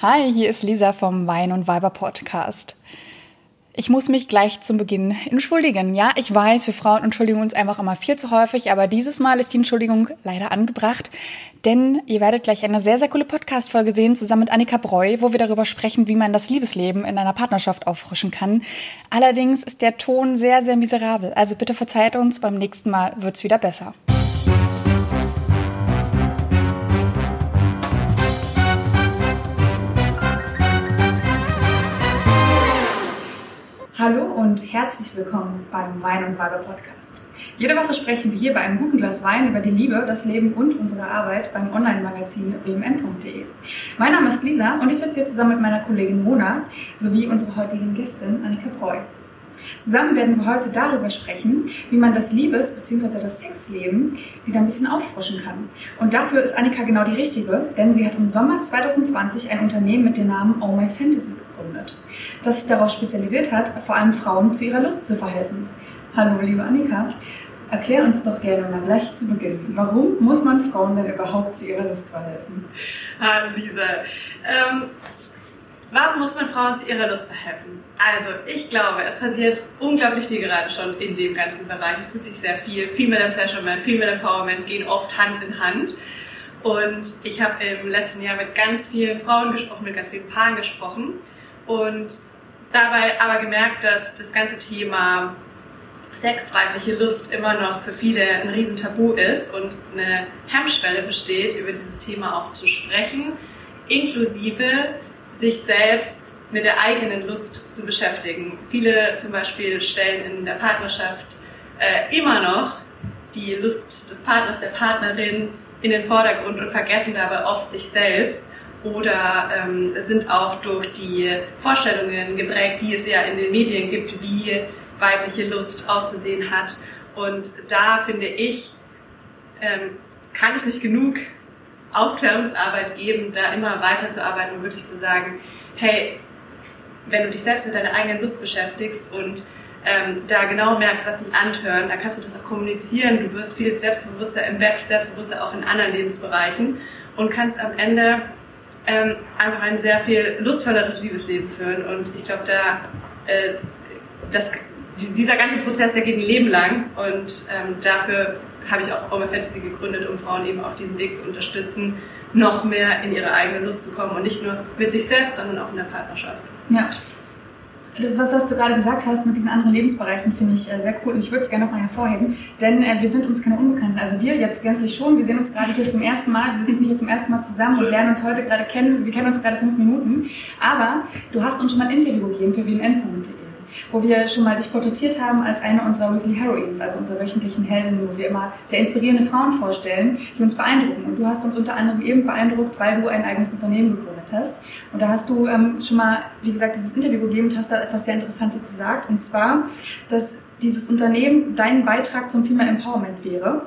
Hi, hier ist Lisa vom Wein und Weiber Podcast. Ich muss mich gleich zum Beginn entschuldigen. Ja, ich weiß, wir Frauen entschuldigen uns einfach immer viel zu häufig, aber dieses Mal ist die Entschuldigung leider angebracht, denn ihr werdet gleich eine sehr, sehr coole Podcast-Folge sehen, zusammen mit Annika Breu, wo wir darüber sprechen, wie man das Liebesleben in einer Partnerschaft auffrischen kann. Allerdings ist der Ton sehr, sehr miserabel. Also bitte verzeiht uns, beim nächsten Mal wird's wieder besser. Hallo und herzlich willkommen beim Wein und Weiber Podcast. Jede Woche sprechen wir hier bei einem guten Glas Wein über die Liebe, das Leben und unsere Arbeit beim Online-Magazin wmn.de. Mein Name ist Lisa und ich sitze hier zusammen mit meiner Kollegin Mona sowie unserer heutigen Gästin Annika Preu. Zusammen werden wir heute darüber sprechen, wie man das Liebes- bzw. das Sexleben wieder ein bisschen auffrischen kann. Und dafür ist Annika genau die Richtige, denn sie hat im Sommer 2020 ein Unternehmen mit dem Namen Oh My Fantasy gegründet, das sich darauf spezialisiert hat, vor allem Frauen zu ihrer Lust zu verhelfen. Hallo, liebe Annika. Erklär uns doch gerne mal gleich zu Beginn, warum muss man Frauen denn überhaupt zu ihrer Lust verhelfen? Hallo Lisa. Ähm, warum muss man Frauen zu ihrer Lust verhelfen? Also, ich glaube, es passiert unglaublich viel gerade schon in dem ganzen Bereich. Es tut sich sehr viel. Female Pleasurement, Female Empowerment gehen oft Hand in Hand. Und ich habe im letzten Jahr mit ganz vielen Frauen gesprochen, mit ganz vielen Paaren gesprochen und dabei aber gemerkt, dass das ganze Thema sexweibliche Lust immer noch für viele ein Riesentabu ist und eine Hemmschwelle besteht, über dieses Thema auch zu sprechen, inklusive sich selbst mit der eigenen Lust zu beschäftigen. Viele zum Beispiel stellen in der Partnerschaft äh, immer noch die Lust des Partners, der Partnerin in den Vordergrund und vergessen dabei oft sich selbst oder ähm, sind auch durch die Vorstellungen geprägt, die es ja in den Medien gibt, wie weibliche Lust auszusehen hat. Und da finde ich, ähm, kann es nicht genug Aufklärungsarbeit geben, da immer weiterzuarbeiten und wirklich zu sagen, hey, wenn du dich selbst mit deiner eigenen Lust beschäftigst und ähm, da genau merkst, was dich antören, dann kannst du das auch kommunizieren. Du wirst viel selbstbewusster im Bett, selbstbewusster auch in anderen Lebensbereichen und kannst am Ende ähm, einfach ein sehr viel lustvolleres Liebesleben führen. Und ich glaube, da äh, das, dieser ganze Prozess, der geht ein Leben lang und ähm, dafür habe ich auch Oma Fantasy gegründet, um Frauen eben auf diesem Weg zu unterstützen, noch mehr in ihre eigene Lust zu kommen und nicht nur mit sich selbst, sondern auch in der Partnerschaft. Ja, was, was du gerade gesagt hast mit diesen anderen Lebensbereichen, finde ich äh, sehr cool und ich würde es gerne nochmal hervorheben, denn äh, wir sind uns keine Unbekannten. Also wir jetzt gänzlich schon, wir sehen uns gerade hier zum ersten Mal, wir sitzen hier zum ersten Mal zusammen und lernen uns heute gerade kennen, wir kennen uns gerade fünf Minuten, aber du hast uns schon mal ein Interview gegeben für wmn.de wo wir schon mal dich porträtiert haben als eine unserer Weekly Heroines, also unserer wöchentlichen Heldinnen, wo wir immer sehr inspirierende Frauen vorstellen, die uns beeindrucken. Und du hast uns unter anderem eben beeindruckt, weil du ein eigenes Unternehmen gegründet hast. Und da hast du ähm, schon mal, wie gesagt, dieses Interview gegeben und hast da etwas sehr Interessantes gesagt. Und zwar, dass dieses Unternehmen dein Beitrag zum Female Empowerment wäre.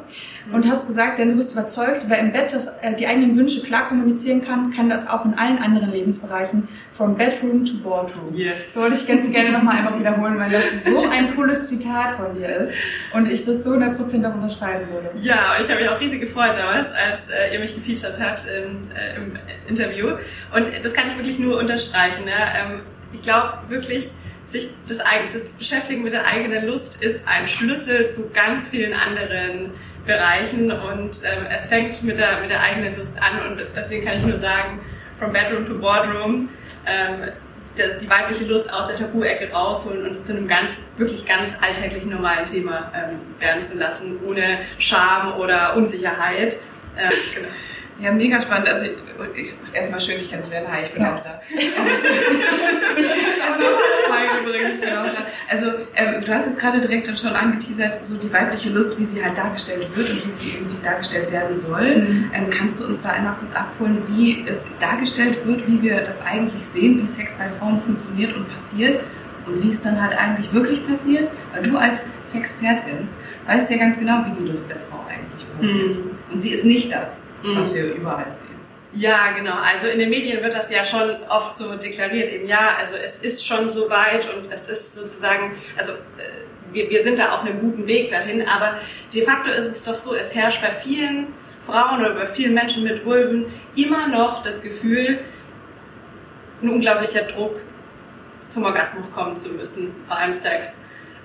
Und hast gesagt, denn du bist überzeugt, wer im Bett das, äh, die eigenen Wünsche klar kommunizieren kann, kann das auch in allen anderen Lebensbereichen, from bedroom to boardroom. Yes. So wollte ich ganz gerne nochmal einfach wiederholen, weil das so ein cooles Zitat von dir ist und ich das so 100% auch unterschreiben würde. Ja, ich habe mich auch riesig gefreut damals, als äh, ihr mich gefeatured habt im, äh, im Interview. Und das kann ich wirklich nur unterstreichen. Ne? Ähm, ich glaube wirklich, sich das, das Beschäftigen mit der eigenen Lust ist ein Schlüssel zu ganz vielen anderen Bereichen und ähm, es fängt mit der, mit der eigenen Lust an und deswegen kann ich nur sagen, from bedroom to boardroom, ähm, die weibliche Lust aus der Tabu-Ecke rausholen und es zu einem ganz, wirklich ganz alltäglichen, normalen Thema ähm, werden zu lassen, ohne Scham oder Unsicherheit. Ähm, genau. Ja, mega spannend. Also ich, erstmal schön, dich kennenzulernen. Hi, ich bin ja. auch da. also, hi, übrigens, ich bin auch da. Also ähm, du hast jetzt gerade direkt schon angeteasert, so die weibliche Lust, wie sie halt dargestellt wird und wie sie irgendwie dargestellt werden soll. Mhm. Ähm, kannst du uns da einmal kurz abholen, wie es dargestellt wird, wie wir das eigentlich sehen, wie Sex bei Frauen funktioniert und passiert und wie es dann halt eigentlich wirklich passiert? Weil du als Sexpertin weißt ja ganz genau, wie die Lust der Frau eigentlich passiert. Mhm. Und sie ist nicht das mhm. was wir überall sehen. Ja, genau. Also in den Medien wird das ja schon oft so deklariert, eben ja, also es ist schon so weit und es ist sozusagen, also äh, wir, wir sind da auf einem guten Weg dahin, aber de facto ist es doch so, es herrscht bei vielen Frauen oder bei vielen Menschen mit Vulven immer noch das Gefühl, ein unglaublicher Druck, zum Orgasmus kommen zu müssen beim Sex.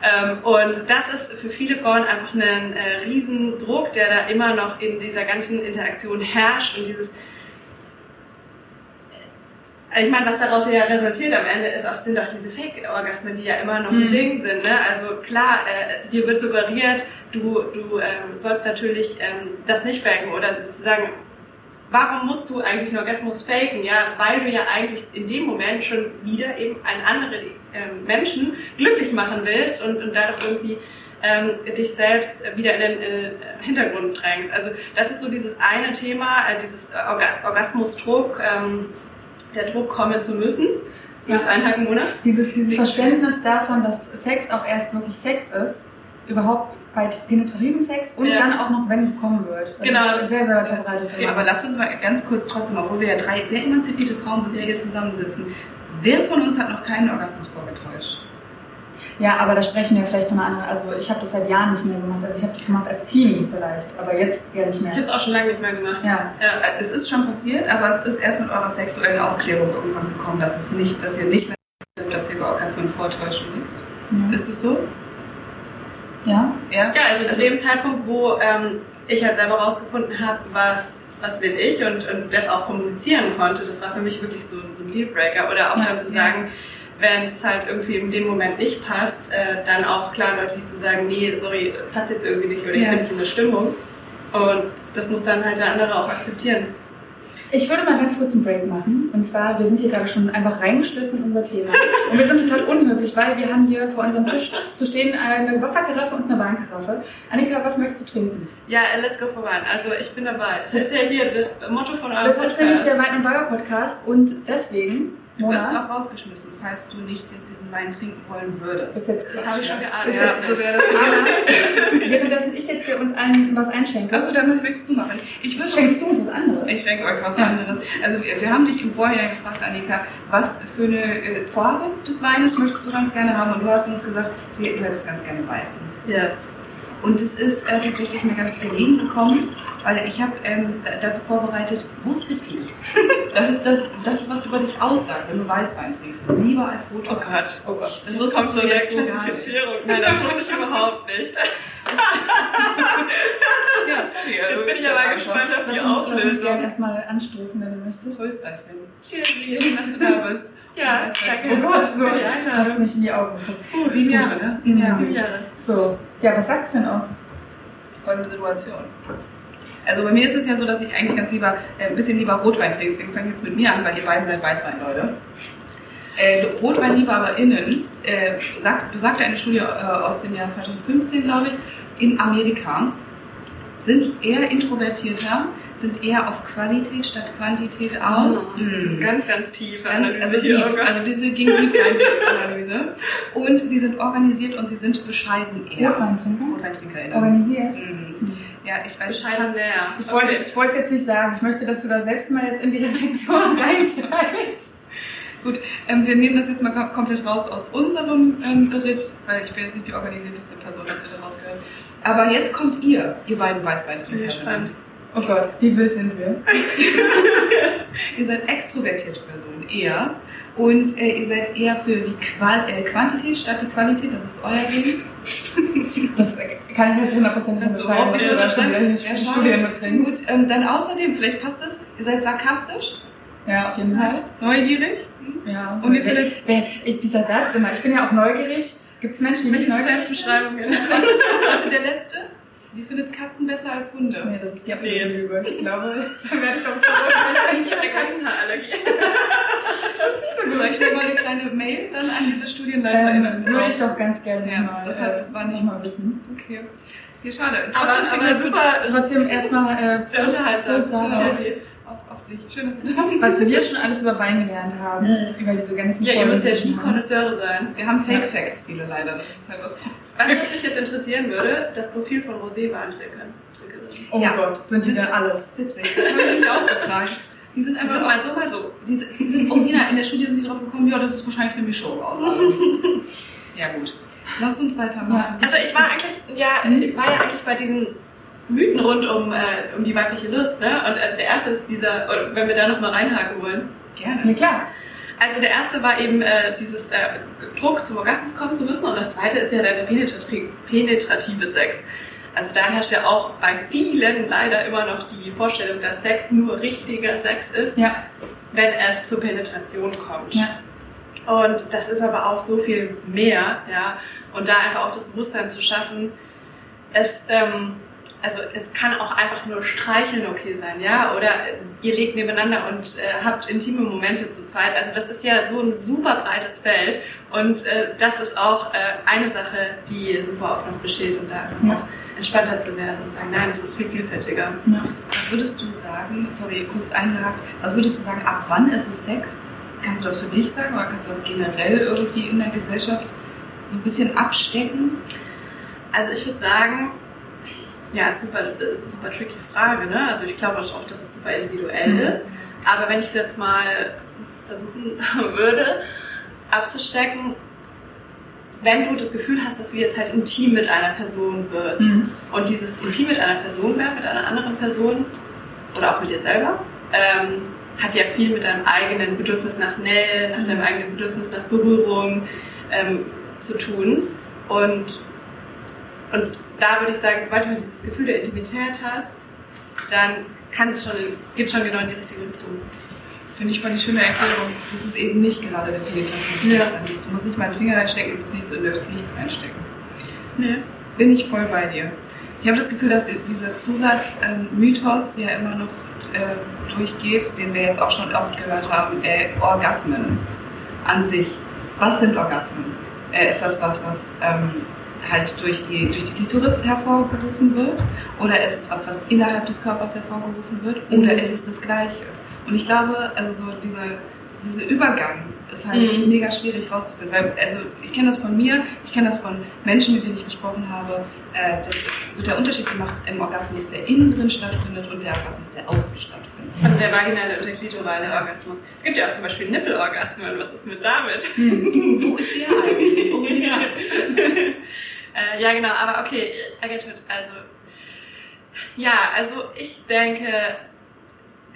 Ähm, und das ist für viele Frauen einfach ein äh, Riesendruck, der da immer noch in dieser ganzen Interaktion herrscht und dieses äh, ich meine, was daraus ja resultiert am Ende ist auch, sind auch diese Fake-Orgasmen, die ja immer noch ein Mhm. Ding sind. Ne? Also klar, äh, dir wird suggeriert, du, du ähm, sollst natürlich ähm, das nicht faken oder sozusagen, warum musst du eigentlich einen Orgasmus faken? Ja, weil du ja eigentlich in dem Moment schon wieder eben einen anderen ähm, Menschen glücklich machen willst und, und dadurch irgendwie ähm, dich selbst wieder in den äh, Hintergrund drängst. Also das ist so dieses eine Thema, äh, dieses Orga Orgasmusdruck, ähm, der Druck kommen zu müssen. Ja. Eineinhalb Monate. Dieses, dieses Verständnis davon, dass Sex auch erst wirklich Sex ist, überhaupt bei penetrativen Sex und Ja. dann auch noch, wenn gekommen wird. Das Genau. ist sehr, sehr weit verbreitet. Ja, Aber lasst uns mal ganz kurz trotzdem, obwohl wir ja drei sehr emanzipierte Frauen sind, die Yes. hier zusammensitzen. Wer von uns hat noch keinen Orgasmus vorgetäuscht? Ja, aber da sprechen wir vielleicht von einer anderen. Also ich habe das seit Jahren nicht mehr gemacht. Also ich habe das gemacht als Teenie vielleicht, aber jetzt eher nicht Ich mehr. habe es auch schon lange nicht mehr gemacht. Ja. Ja. Es ist schon passiert, aber es ist erst mit eurer sexuellen Aufklärung irgendwann gekommen, dass es nicht, dass ihr nicht mehr dass ihr über Orgasmen vortäuschen müsst. Ja. Ist es so? Ja. Ja? Ja, also, zu dem Zeitpunkt, wo ähm, ich halt selber rausgefunden habe, was, was will ich und, und das auch kommunizieren konnte, das war für mich wirklich so, so ein Dealbreaker. Oder auch Ja, dann zu ja. sagen, wenn es halt irgendwie in dem Moment nicht passt, äh, dann auch klar deutlich zu sagen, nee, sorry, passt jetzt irgendwie nicht oder ich bin nicht in der Stimmung. Und das muss dann halt der andere auch akzeptieren. Ich würde mal ganz kurz einen Break machen. Und zwar, wir sind hier gerade schon einfach reingestürzt in unser Thema. Und wir sind total unhöflich, weil wir haben hier vor unserem Tisch zu stehen eine Wasserkaraffe und eine Weinkaraffe. Annika, was möchtest du trinken? Ja, let's go for one. Also ich bin dabei. Das ist ja hier das Motto von eurem Das ist nämlich Podcast. der Wein- und Weiber-Podcast und deswegen, Du wirst Mona, auch rausgeschmissen, falls du nicht jetzt diesen Wein trinken wollen würdest. jetzt Das habe ich schon geahnt. Ja, so wäre das Aber währenddessen ich jetzt hier uns allen was einschenke, Achso, damit möchtest du machen. Ich würde schenkst du uns was anderes. Ich schenke euch was Ja. anderes. Also wir, wir haben dich im Vorjahr gefragt, Annika, was für eine äh, Farbe des Weines möchtest du ganz gerne haben? Und du hast uns gesagt, sie, du hättest ganz gerne weißen. Yes. Und es ist äh, tatsächlich mir ganz gelegen gekommen, weil ich habe ähm, da- dazu vorbereitet, wusstest du, das ist, das, das ist was über dich aussagt, wenn du Weißwein trinkst. Lieber als Oh Rotwein. Gott. Oh Gott. Das kommt wusstest so du eine jetzt so gar nicht. Nein, das wusste ich überhaupt nicht. Ja, sorry. also Jetzt bin ist ich das aber gespannt auf die uns, lass uns gerne Auflösung. erstmal anstoßen, wenn du möchtest. Prösterchen. Cheers, Schön, dass du da bist. Ja, danke. Oh Gott, so, Für die Einladung. nicht in die Augen gucken. Sieben Jahre, ne? Sieben Jahre. Sieben Jahre. So, ja, was sagt's denn aus? folgende Situation. Also bei mir ist es ja so, dass ich eigentlich ganz lieber, äh, ein bisschen lieber Rotwein trinke. Deswegen fange ich jetzt mit mir an, weil ihr beiden seid Weißweinleute. Äh, RotweinliebhaberInnen, äh, sagt, besagte eine Studie äh, aus dem Jahr 2015, glaube ich, in Amerika, sind eher introvertierter, sind eher auf Qualität statt Quantität aus. Mm. Ganz, ganz tief. Also, die, also diese ging tief rein, die Analyse. Und sie sind organisiert und sie sind bescheiden eher. Rotweintrinker? RotweintrinkerInnen. Organisiert? Mhm. Ja, ich weiß Bescheiden sehr. Ich wollte, Okay. ich wollte es jetzt nicht sagen. Ich möchte, dass du da selbst mal jetzt in die Reflexion reinsteigst. Gut, ähm, wir nehmen das jetzt mal kom komplett raus aus unserem ähm, Bericht, weil ich bin jetzt nicht die organisierteste Person, dass ihr da rausgehört. Aber jetzt kommt ihr, ihr beiden Bin Weißweintrinker. Oh Gott, wie wild sind wir? Ihr seid extrovertierte Personen eher. Und äh, ihr seid eher für die Qual äh, Quantität statt die Qualität, das ist euer Ding. Das kann ich jetzt 100% nicht hier Ja, schade. Studien mitbringst. Gut, ähm, dann außerdem, vielleicht passt es, ihr seid sarkastisch, Ja, auf jeden Fall. neugierig. Ja. Und ihr findet- wer, ich, dieser Satz immer, ich bin ja auch neugierig. Gibt es Menschen, die Welche neugierig sind? Selbstbeschreibungen? Warte, der letzte. Wie findet Katzen besser als Hunde? Nee, das ist die absolute Nee. Lüge. Ich glaube, da werde ich doch verurteilt. Ich habe eine Katzenhaarallergie. Soll ich mir mal eine kleine Mail dann an diese Ähm, StudienleiterInnen? würde ich doch ganz gerne Ja, mal, das hat- äh, das war nicht- mal wissen. Okay. Hier, schade. Trotzdem aber aber super, Trotzdem erstmal äh, sehr unterhaltsam. Auf, auf dich. Schön, dass du da bist. was wir schon alles über Wein gelernt haben, über diese ganzen Ja, ihr müsst ja die. Konnoisseure sein. Wir haben Fake Facts, viele leider. Das ist halt das Problem. Weißt du, was mich jetzt interessieren würde? Das Profil von Rosé-Warntrinkerin. Oh Ja. Gott, sind die Das- denn alles? Witzig. Das habe ich mich auch gefragt. Die sind Die einfach sind auch, mal so, mal so. die sind, die sind original. In der Studie sind sie drauf gekommen, ja, das ist wahrscheinlich eine Mischung aus. Ja, gut. Lass uns weitermachen. Also ich war eigentlich, ja, ich war ja eigentlich bei diesen Mythen rund um, äh, um die weibliche Lust, ne? Und also der erste ist dieser, wenn wir da nochmal reinhaken wollen. Ja, Gerne. klar. Also der erste war eben äh, dieses äh, Druck zum Orgasmus kommen zu müssen und das zweite ist ja der penetrati penetrative Sex. Also da herrscht ja auch bei vielen leider immer noch die Vorstellung, dass Sex nur richtiger Sex ist, Ja. wenn es zur Penetration kommt. Ja. Und das ist aber auch so viel mehr, ja. Und da einfach auch das Bewusstsein zu schaffen, es, ähm, also es kann auch einfach nur streicheln okay sein, ja. Oder ihr legt nebeneinander und äh, habt intime Momente zu zweit. Also das ist ja so ein super breites Feld. Und äh, das ist auch äh, eine Sache, die super oft noch besteht und da einfach Ja. auch entspannter zu werden und sagen, nein, es ist viel vielfältiger. ja. Was würdest du sagen, sorry, kurz eingehakt, was würdest du sagen, ab wann ist es Sex? Kannst du das für dich sagen oder kannst du das generell irgendwie in der Gesellschaft so ein bisschen abstecken? Also ich würde sagen, ja, ist super, ist super tricky Frage, ne? Also ich glaube auch, dass es super individuell Mhm. ist. Aber wenn ich es jetzt mal versuchen würde, abzustecken, wenn du das Gefühl hast, dass du jetzt halt intim mit einer Person wirst Mhm. und dieses intim mit einer Person werden, mit einer anderen Person oder auch mit dir selber, ähm, hat ja viel mit deinem eigenen Bedürfnis nach Nähe, nach deinem Mhm. eigenen Bedürfnis nach Berührung ähm, zu tun. Und, und da würde ich sagen, sobald du dieses Gefühl der Intimität hast, dann kann es schon, geht schon genau in die richtige Richtung. Finde ich voll die schöne Erklärung. Das ist eben nicht gerade der penetrative Ja. An. Du musst nicht mal einen Finger reinstecken, du musst nichts in nichts reinstecken. Nee. Bin ich voll bei dir. Ich habe das Gefühl, dass dieser Zusatzmythos ja immer noch äh, durchgeht, den wir jetzt auch schon oft gehört haben, äh, Orgasmen an sich. Was sind Orgasmen? Äh, ist das was, was ähm, halt durch die, durch die Klitoris hervorgerufen wird? Oder ist es was, was innerhalb des Körpers hervorgerufen wird? Oder Mhm. ist es das Gleiche? Und ich glaube, also so diese, dieser Übergang ist halt Mhm. mega schwierig rauszufinden. Weil, also ich kenne das von mir, ich kenne das von Menschen, mit denen ich gesprochen habe. Äh, da wird der Unterschied gemacht im Orgasmus, der innen drin stattfindet und der Orgasmus, der außen stattfindet. Also der vaginale und der klitorale Orgasmus. Es gibt ja auch zum Beispiel Nippelorgasmen. Was ist mit damit? Wo ist der eigentlich? Ja. äh, ja, genau, aber okay, I get it. Also, ja, also ich denke,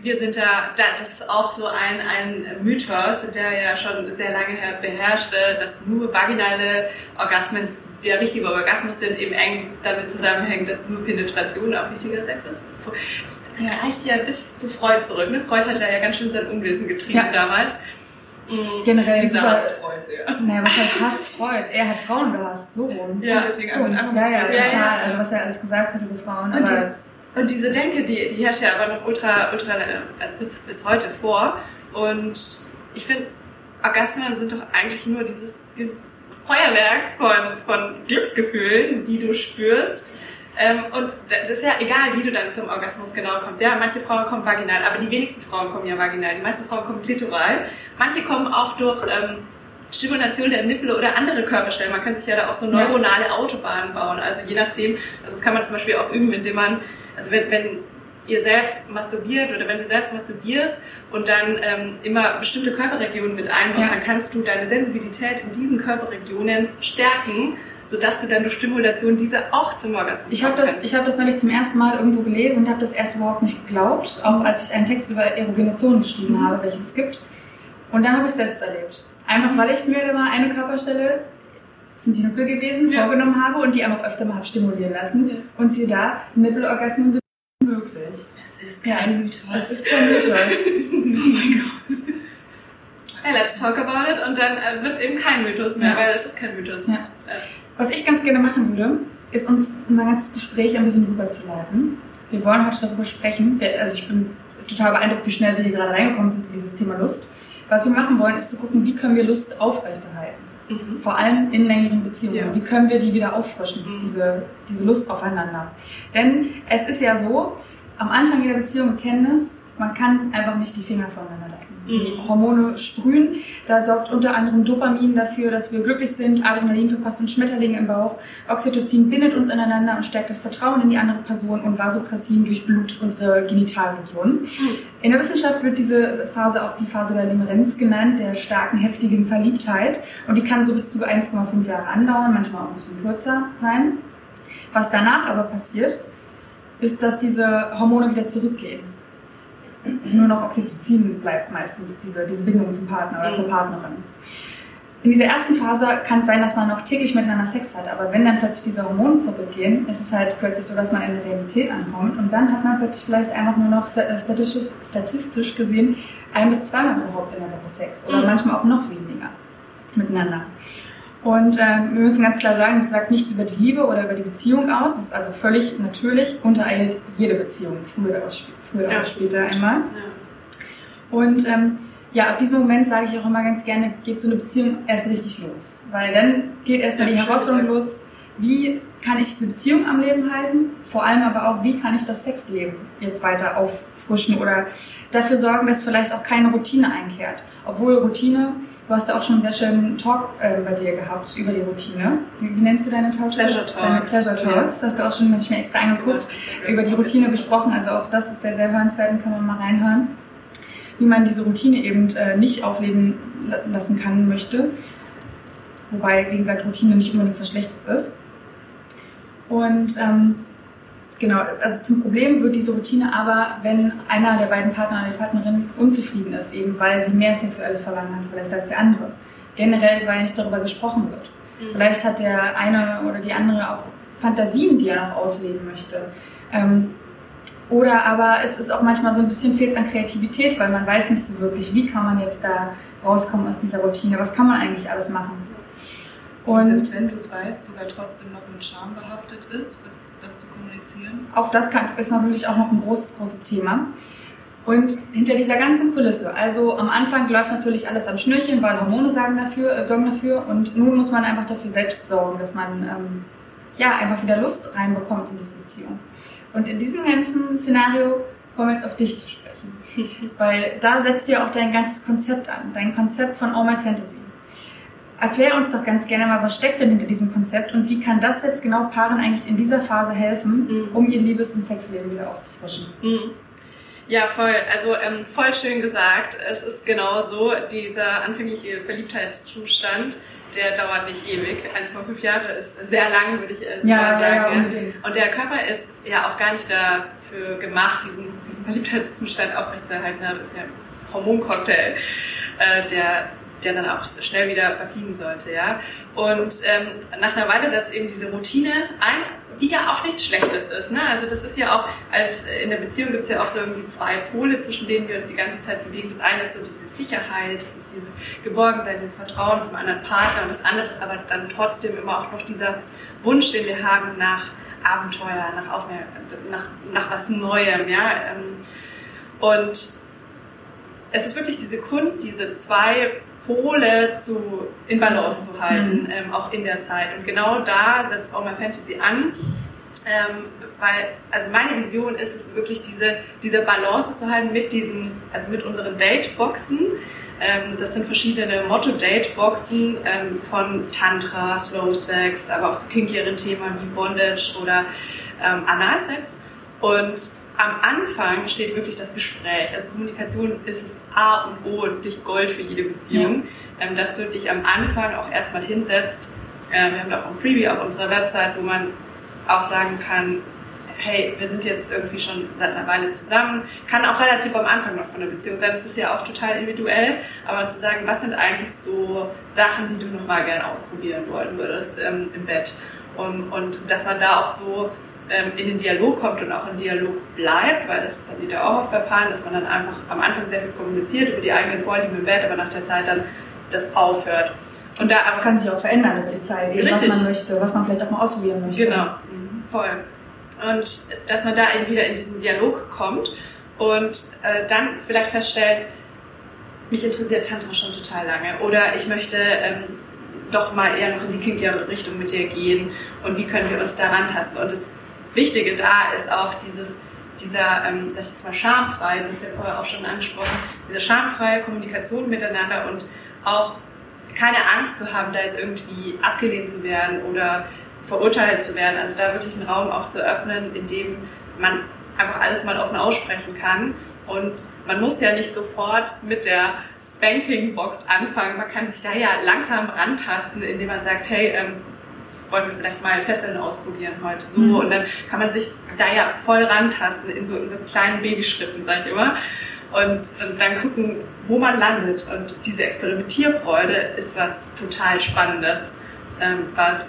wir sind da, da, das ist auch so ein, ein Mythos, der ja schon sehr lange her beherrschte, dass nur vaginale Orgasmen der richtige Orgasmus sind, eben eng damit zusammenhängt, dass nur Penetration auch richtiger Sex ist. Es reicht ja bis zu Freud zurück. Ne? Freud hat ja ganz schön sein Unwesen getrieben Ja. damals. Mm, Generell Dieser super. hasst Freud sehr. Naja, was heißt hasst Freud? Er hat Frauen gehasst, so rum. Ja. Und deswegen Und, einfach ja, mal ja, zwei- Ja, total. ja. Also was er alles gesagt hat über Frauen. Und Aber Und diese Denke, die, die herrscht ja aber noch ultra, ultra, also bis, bis heute vor. Und ich finde, Orgasmen sind doch eigentlich nur dieses, dieses Feuerwerk von, von Glücksgefühlen, die du spürst. Ähm, und das ist ja egal, wie du dann zum Orgasmus genau kommst. Ja, manche Frauen kommen vaginal, aber die wenigsten Frauen kommen ja vaginal. Die meisten Frauen kommen klitoral. Manche kommen auch durch ähm, Stimulation der Nippel oder andere Körperstellen. Man kann sich ja da auch so Ja. neuronale Autobahnen bauen. Also je nachdem, also das kann man zum Beispiel auch üben, indem man, also wenn, wenn ihr selbst masturbiert oder wenn du selbst masturbierst und dann ähm, immer bestimmte Körperregionen mit einbaust, Ja. dann kannst du deine Sensibilität in diesen Körperregionen stärken, sodass du dann durch Stimulation diese auch zum Orgasmus ich habe das, kannst. ich hab das neulich zum ersten Mal irgendwo gelesen und habe das erst überhaupt nicht geglaubt, auch als ich einen Text über erogene Zonen geschrieben habe, welches es gibt. Und dann habe ich es selbst erlebt. Einfach weil ich mir immer eine Körperstelle, das sind die Nippel gewesen, Ja. vorgenommen habe und die einfach öfter mal habe stimulieren lassen. Yes. Und siehe da, Nippelorgasmen sind möglich. Das ist Ja. kein Mythos. Das ist kein Mythos. oh mein Gott. Hey, let's talk about it und dann äh, wird es eben kein Mythos mehr, Ja. weil es ist kein Mythos. Ja. Was ich ganz gerne machen würde, ist uns unser ganzes Gespräch ein bisschen rüberzuleiten. Wir wollen heute darüber sprechen. Also ich bin total beeindruckt, wie schnell wir hier gerade reingekommen sind in dieses Thema Lust. Was wir machen wollen, ist zu gucken, wie können wir Lust aufrechterhalten. Mhm. Vor allem in längeren Beziehungen. Ja. Wie können wir die wieder auffrischen, Mhm. diese, diese Lust aufeinander. Denn es ist ja so, am Anfang jeder Beziehung, wir kennen es, man kann einfach nicht die Finger voneinander lassen. Die Mhm. Hormone sprühen. Da sorgt unter anderem Dopamin dafür, dass wir glücklich sind. Adrenalin verpasst uns Schmetterlinge im Bauch. Oxytocin bindet uns aneinander und stärkt das Vertrauen in die andere Person. Und Vasopressin durchblutet unsere Genitalregion. In der Wissenschaft wird diese Phase auch die Phase der Limerenz genannt, der starken, heftigen Verliebtheit. Und die kann so bis zu 1,5 Jahre andauern, manchmal auch ein bisschen kürzer sein. Was danach aber passiert, ist, dass diese Hormone wieder zurückgehen. Nur noch Oxytocin bleibt meistens, diese, diese Bindung zum Partner oder zur mhm. Partnerin. In dieser ersten Phase kann es sein, dass man noch täglich miteinander Sex hat, aber wenn dann plötzlich diese Hormone zurückgehen, ist es halt plötzlich so, dass man in der Realität ankommt und dann hat man plötzlich vielleicht einfach nur noch äh, statistisch, statistisch gesehen ein bis zweimal überhaupt in der Woche Sex oder mhm. manchmal auch noch weniger miteinander. Und äh, wir müssen ganz klar sagen, es sagt nichts über die Liebe oder über die Beziehung aus. Es ist also völlig natürlich, untereilt jede Beziehung, früher oder, früher oder später einmal. Ja. Und ähm, ja, ab diesem Moment sage ich auch immer ganz gerne, geht so eine Beziehung erst richtig los. Weil dann geht erstmal die Herausforderung los, wie kann ich diese Beziehung am Leben halten? Vor allem aber auch, wie kann ich das Sexleben jetzt weiter auffrischen oder dafür sorgen, dass vielleicht auch keine Routine einkehrt. Obwohl Routine, du hast ja auch schon einen sehr schönen Talk äh, bei dir gehabt über die Routine. Wie, wie nennst du deine Talks? Pleasure Talks. Deine Pleasure Talks. Ja. hast du auch schon, habe ich mir extra angeguckt, über die Routine gesprochen. Also auch das ist sehr, sehr hörenswert und kann man mal reinhören wie man diese Routine eben äh, nicht aufleben lassen kann, möchte. Wobei, wie gesagt, Routine nicht unbedingt was Schlechtes ist. Und ähm, genau, also zum Problem wird diese Routine aber, wenn einer der beiden Partner oder die Partnerin unzufrieden ist, eben weil sie mehr sexuelles Verlangen hat, vielleicht als der andere. Generell, weil nicht darüber gesprochen wird. Mhm. Vielleicht hat der eine oder die andere auch Fantasien, die er noch ausleben möchte. Ähm, oder aber es ist auch manchmal so ein bisschen fehlt an Kreativität, weil man weiß nicht so wirklich, wie kann man jetzt da rauskommen aus dieser Routine, was kann man eigentlich alles machen. Und selbst wenn du es weißt, sogar trotzdem noch mit Scham behaftet ist, das zu kommunizieren? Auch das kann, ist natürlich auch noch ein großes, großes Thema. Und hinter dieser ganzen Kulisse, also am Anfang läuft natürlich alles am Schnürchen, weil Hormone sagen dafür, äh, sorgen dafür und nun muss man einfach dafür selbst sorgen, dass man ähm, ja einfach wieder Lust reinbekommt in diese Beziehung. Und in diesem ganzen Szenario kommen wir jetzt auf dich zu sprechen. Weil da setzt dir auch dein ganzes Konzept an, dein Konzept von All My Fantasy. Erklär uns doch ganz gerne mal, was steckt denn hinter diesem Konzept und wie kann das jetzt genau Paaren eigentlich in dieser Phase helfen, mhm. um ihr Liebes- und Sexleben wieder aufzufrischen? Mhm. Ja, voll. Also ähm, voll schön gesagt. Es ist genau so, dieser anfängliche Verliebtheitszustand, der dauert nicht ewig. 1,5 Jahre ist sehr lang, würde ich äh, ja, sagen. Ja, ja. Und der Körper ist ja auch gar nicht dafür gemacht, diesen, diesen Verliebtheitszustand aufrechtzuerhalten. Das ist ja ein Hormoncocktail, äh, der der dann auch schnell wieder verfliegen sollte, ja. Und ähm, nach einer Weile setzt eben diese Routine ein, die ja auch nichts Schlechtes ist. Ne? Also das ist ja auch, als in der Beziehung gibt es ja auch so irgendwie zwei Pole, zwischen denen wir uns die ganze Zeit bewegen. Das eine ist so diese Sicherheit, das ist dieses Geborgensein, dieses Vertrauen zum anderen Partner und das andere ist aber dann trotzdem immer auch noch dieser Wunsch, den wir haben nach Abenteuer, nach, Aufmer nach, nach was Neuem, ja. Ähm, und es ist wirklich diese Kunst, diese zwei Pole zu, in Balance zu halten, mhm. ähm, auch in der Zeit. Und genau da setzt auch mal Fantasy an. Ähm, weil, also meine Vision ist es wirklich diese, diese Balance zu halten mit diesen, also mit unseren Date-Boxen. Ähm, das sind verschiedene Motto-Date-Boxen ähm, von Tantra, Slow Sex, aber auch zu kinkieren Themen wie Bondage oder ähm, Analsex. Und am Anfang steht wirklich das Gespräch. Also Kommunikation ist das A und O und wirklich Gold für jede Beziehung, ja. ähm, dass du dich am Anfang auch erstmal hinsetzt. Äh, wir haben auch ein Freebie auf unserer Website, wo man auch sagen kann, hey, wir sind jetzt irgendwie schon seit einer Weile zusammen. Kann auch relativ am Anfang noch von der Beziehung sein. Das ist ja auch total individuell. Aber zu sagen, was sind eigentlich so Sachen, die du nochmal gerne ausprobieren wollen würdest ähm, im Bett? Und, und dass man da auch so ähm, in den Dialog kommt und auch im Dialog bleibt, weil das passiert ja auch oft bei Paaren, dass man dann einfach am Anfang sehr viel kommuniziert über die eigenen Vorlieben im Bett, aber nach der Zeit dann das aufhört. Und da das kann sich auch verändern über die Zeit, eben, was man möchte, was man vielleicht auch mal ausprobieren möchte. Genau, mhm, voll. Und dass man da eben wieder in diesen Dialog kommt und äh, dann vielleicht feststellt, mich interessiert Tantra schon total lange oder ich möchte ähm, doch mal eher noch in die kinkigere Richtung mit dir gehen und wie können wir uns da rantasten. Und das Wichtige da ist auch dieses, dieser, ähm, sag ich jetzt mal, schamfrei, das ist ja vorher auch schon angesprochen, diese schamfreie Kommunikation miteinander und auch keine Angst zu haben, da jetzt irgendwie abgelehnt zu werden oder verurteilt zu werden. Also da wirklich einen Raum auch zu öffnen, in dem man einfach alles mal offen aussprechen kann. Und man muss ja nicht sofort mit der Spanking-Box anfangen. Man kann sich da ja langsam rantasten, indem man sagt, hey, ähm, wollen wir vielleicht mal Fesseln ausprobieren heute so mhm. und dann kann man sich da ja voll rantasten in so, in so kleinen Babyschritten, sag ich immer. Und, und dann gucken, wo man landet. Und diese Experimentierfreude ist was total Spannendes, ähm, was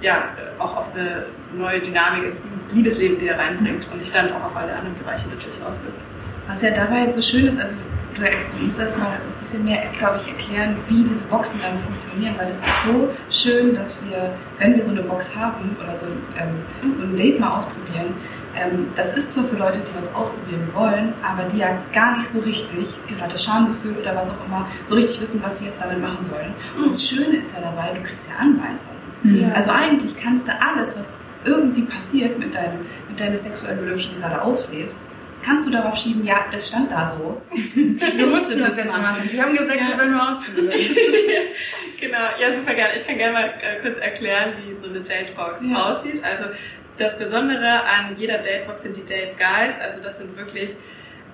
ja auch auf eine neue Dynamik ins Liebesleben wieder reinbringt und sich dann auch auf alle anderen Bereiche natürlich auswirkt. Was ja dabei jetzt so schön ist, also du musst das mal ein bisschen mehr, glaube ich, erklären, wie diese Boxen dann funktionieren, weil das ist so schön, dass wir, wenn wir so eine Box haben oder so, ähm, so ein Date mal ausprobieren, ähm, das ist zwar für Leute, die was ausprobieren wollen, aber die ja gar nicht so richtig, gerade Schamgefühl oder was auch immer, so richtig wissen, was sie jetzt damit machen sollen. Und das Schöne ist ja dabei, du kriegst ja Anweisungen. Ja. Also eigentlich kannst du alles, was irgendwie passiert mit deinem, mit deinem sexuellen Bedürfnis, die du gerade auslebst, kannst du darauf schieben, ja, das stand da so. Ich musste das, das machen. machen. Die haben gesagt, ja. wir sollen nur ausprobieren. genau, ja, super gerne. Ich kann gerne mal äh, kurz erklären, wie so eine Datebox ja. aussieht. Also das Besondere an jeder Datebox sind die Date Guides. Also das sind wirklich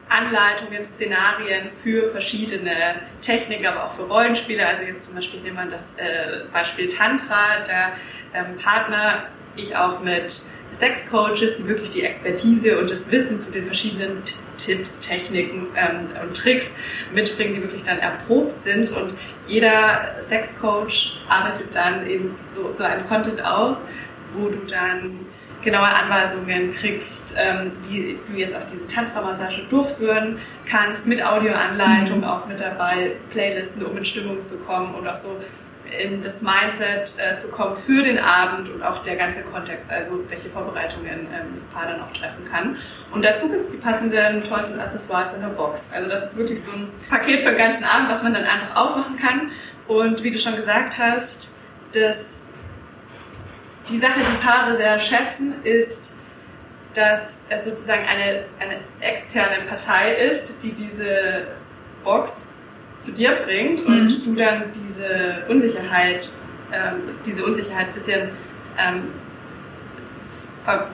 Anleitungen, Szenarien für verschiedene Techniken, aber auch für Rollenspiele. Also jetzt zum Beispiel nehmen wir das äh, Beispiel Tantra. Der ähm, Partner ich auch mit Sexcoaches, die wirklich die Expertise und das Wissen zu den verschiedenen Tipps, Techniken ähm, und Tricks mitbringen, die wirklich dann erprobt sind. Und jeder Sexcoach arbeitet dann eben so, so einen Content aus, wo du dann genaue Anweisungen kriegst, ähm, wie du jetzt auch diese Tantra-Massage durchführen kannst, mit Audioanleitung mhm. auch mit dabei, Playlisten, um in Stimmung zu kommen und auch so in das Mindset äh, zu kommen für den Abend und auch der ganze Kontext, also welche Vorbereitungen ähm, das Paar dann auch treffen kann. Und dazu gibt es die passenden Toys und Accessoires in der Box. Also das ist wirklich so ein Paket für den ganzen Abend, was man dann einfach aufmachen kann. Und wie du schon gesagt hast, dass die Sache, die Paare sehr schätzen, ist, dass es sozusagen eine, eine externe Partei ist, die diese Box zu dir bringt mhm. und du dann diese Unsicherheit, ähm, diese Unsicherheit ein bisschen ähm, ver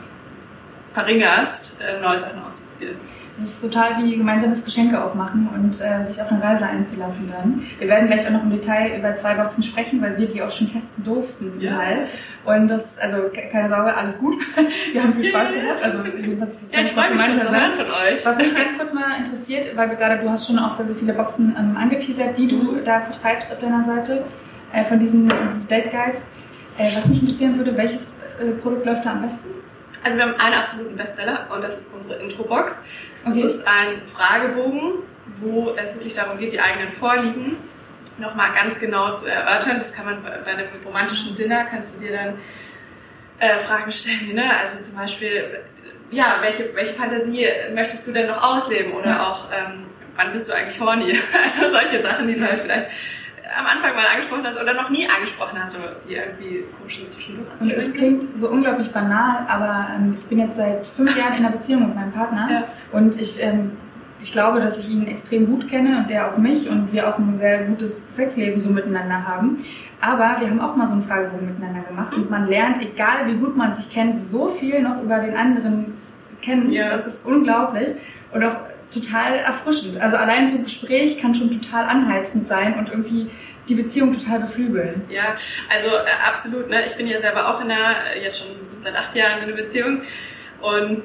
verringerst, äh, neue Sachen auszuprobieren. Das ist total wie gemeinsames Geschenke aufmachen und äh, sich auf eine Reise einzulassen dann. Wir werden gleich auch noch im Detail über zwei Boxen sprechen, weil wir die auch schon testen durften zum ja. Teil. Und das, also keine Sorge, alles gut. Wir haben viel Spaß gehabt. Also jedenfalls ist das ja, ich freue mich schon so von euch. Was mich ganz kurz mal interessiert, weil wir gerade, du hast schon auch sehr, sehr viele Boxen ähm, angeteasert, die du da vertreibst auf deiner Seite, äh, von diesen, Date Guides. Äh, was mich interessieren würde, welches äh, Produkt läuft da am besten? Also wir haben einen absoluten Bestseller und das ist unsere Intro-Box. Das ist ein Fragebogen, wo es wirklich darum geht, die eigenen Vorlieben nochmal ganz genau zu erörtern. Das kann man bei einem romantischen Dinner, kannst du dir dann äh, Fragen stellen, ne? also zum Beispiel, ja, welche, welche Fantasie möchtest du denn noch ausleben oder auch, ähm, wann bist du eigentlich horny? Also solche Sachen, die halt vielleicht am Anfang mal angesprochen hast oder noch nie angesprochen hast, aber die irgendwie komisch zwischendurch Und es klingt so unglaublich banal, aber ähm, ich bin jetzt seit fünf Jahren in einer Beziehung mit meinem Partner ja. und ich, ähm, ich glaube, dass ich ihn extrem gut kenne und der auch mich und wir auch ein sehr gutes Sexleben so miteinander haben. Aber wir haben auch mal so einen Fragebogen miteinander gemacht und man lernt, egal wie gut man sich kennt, so viel noch über den anderen kennen. Ja. Das ist unglaublich. Und auch total erfrischend. Also allein so ein Gespräch kann schon total anheizend sein und irgendwie die Beziehung total beflügeln. Ja, also äh, absolut. Ne? Ich bin ja selber auch in einer, äh, jetzt schon seit acht Jahren in einer Beziehung und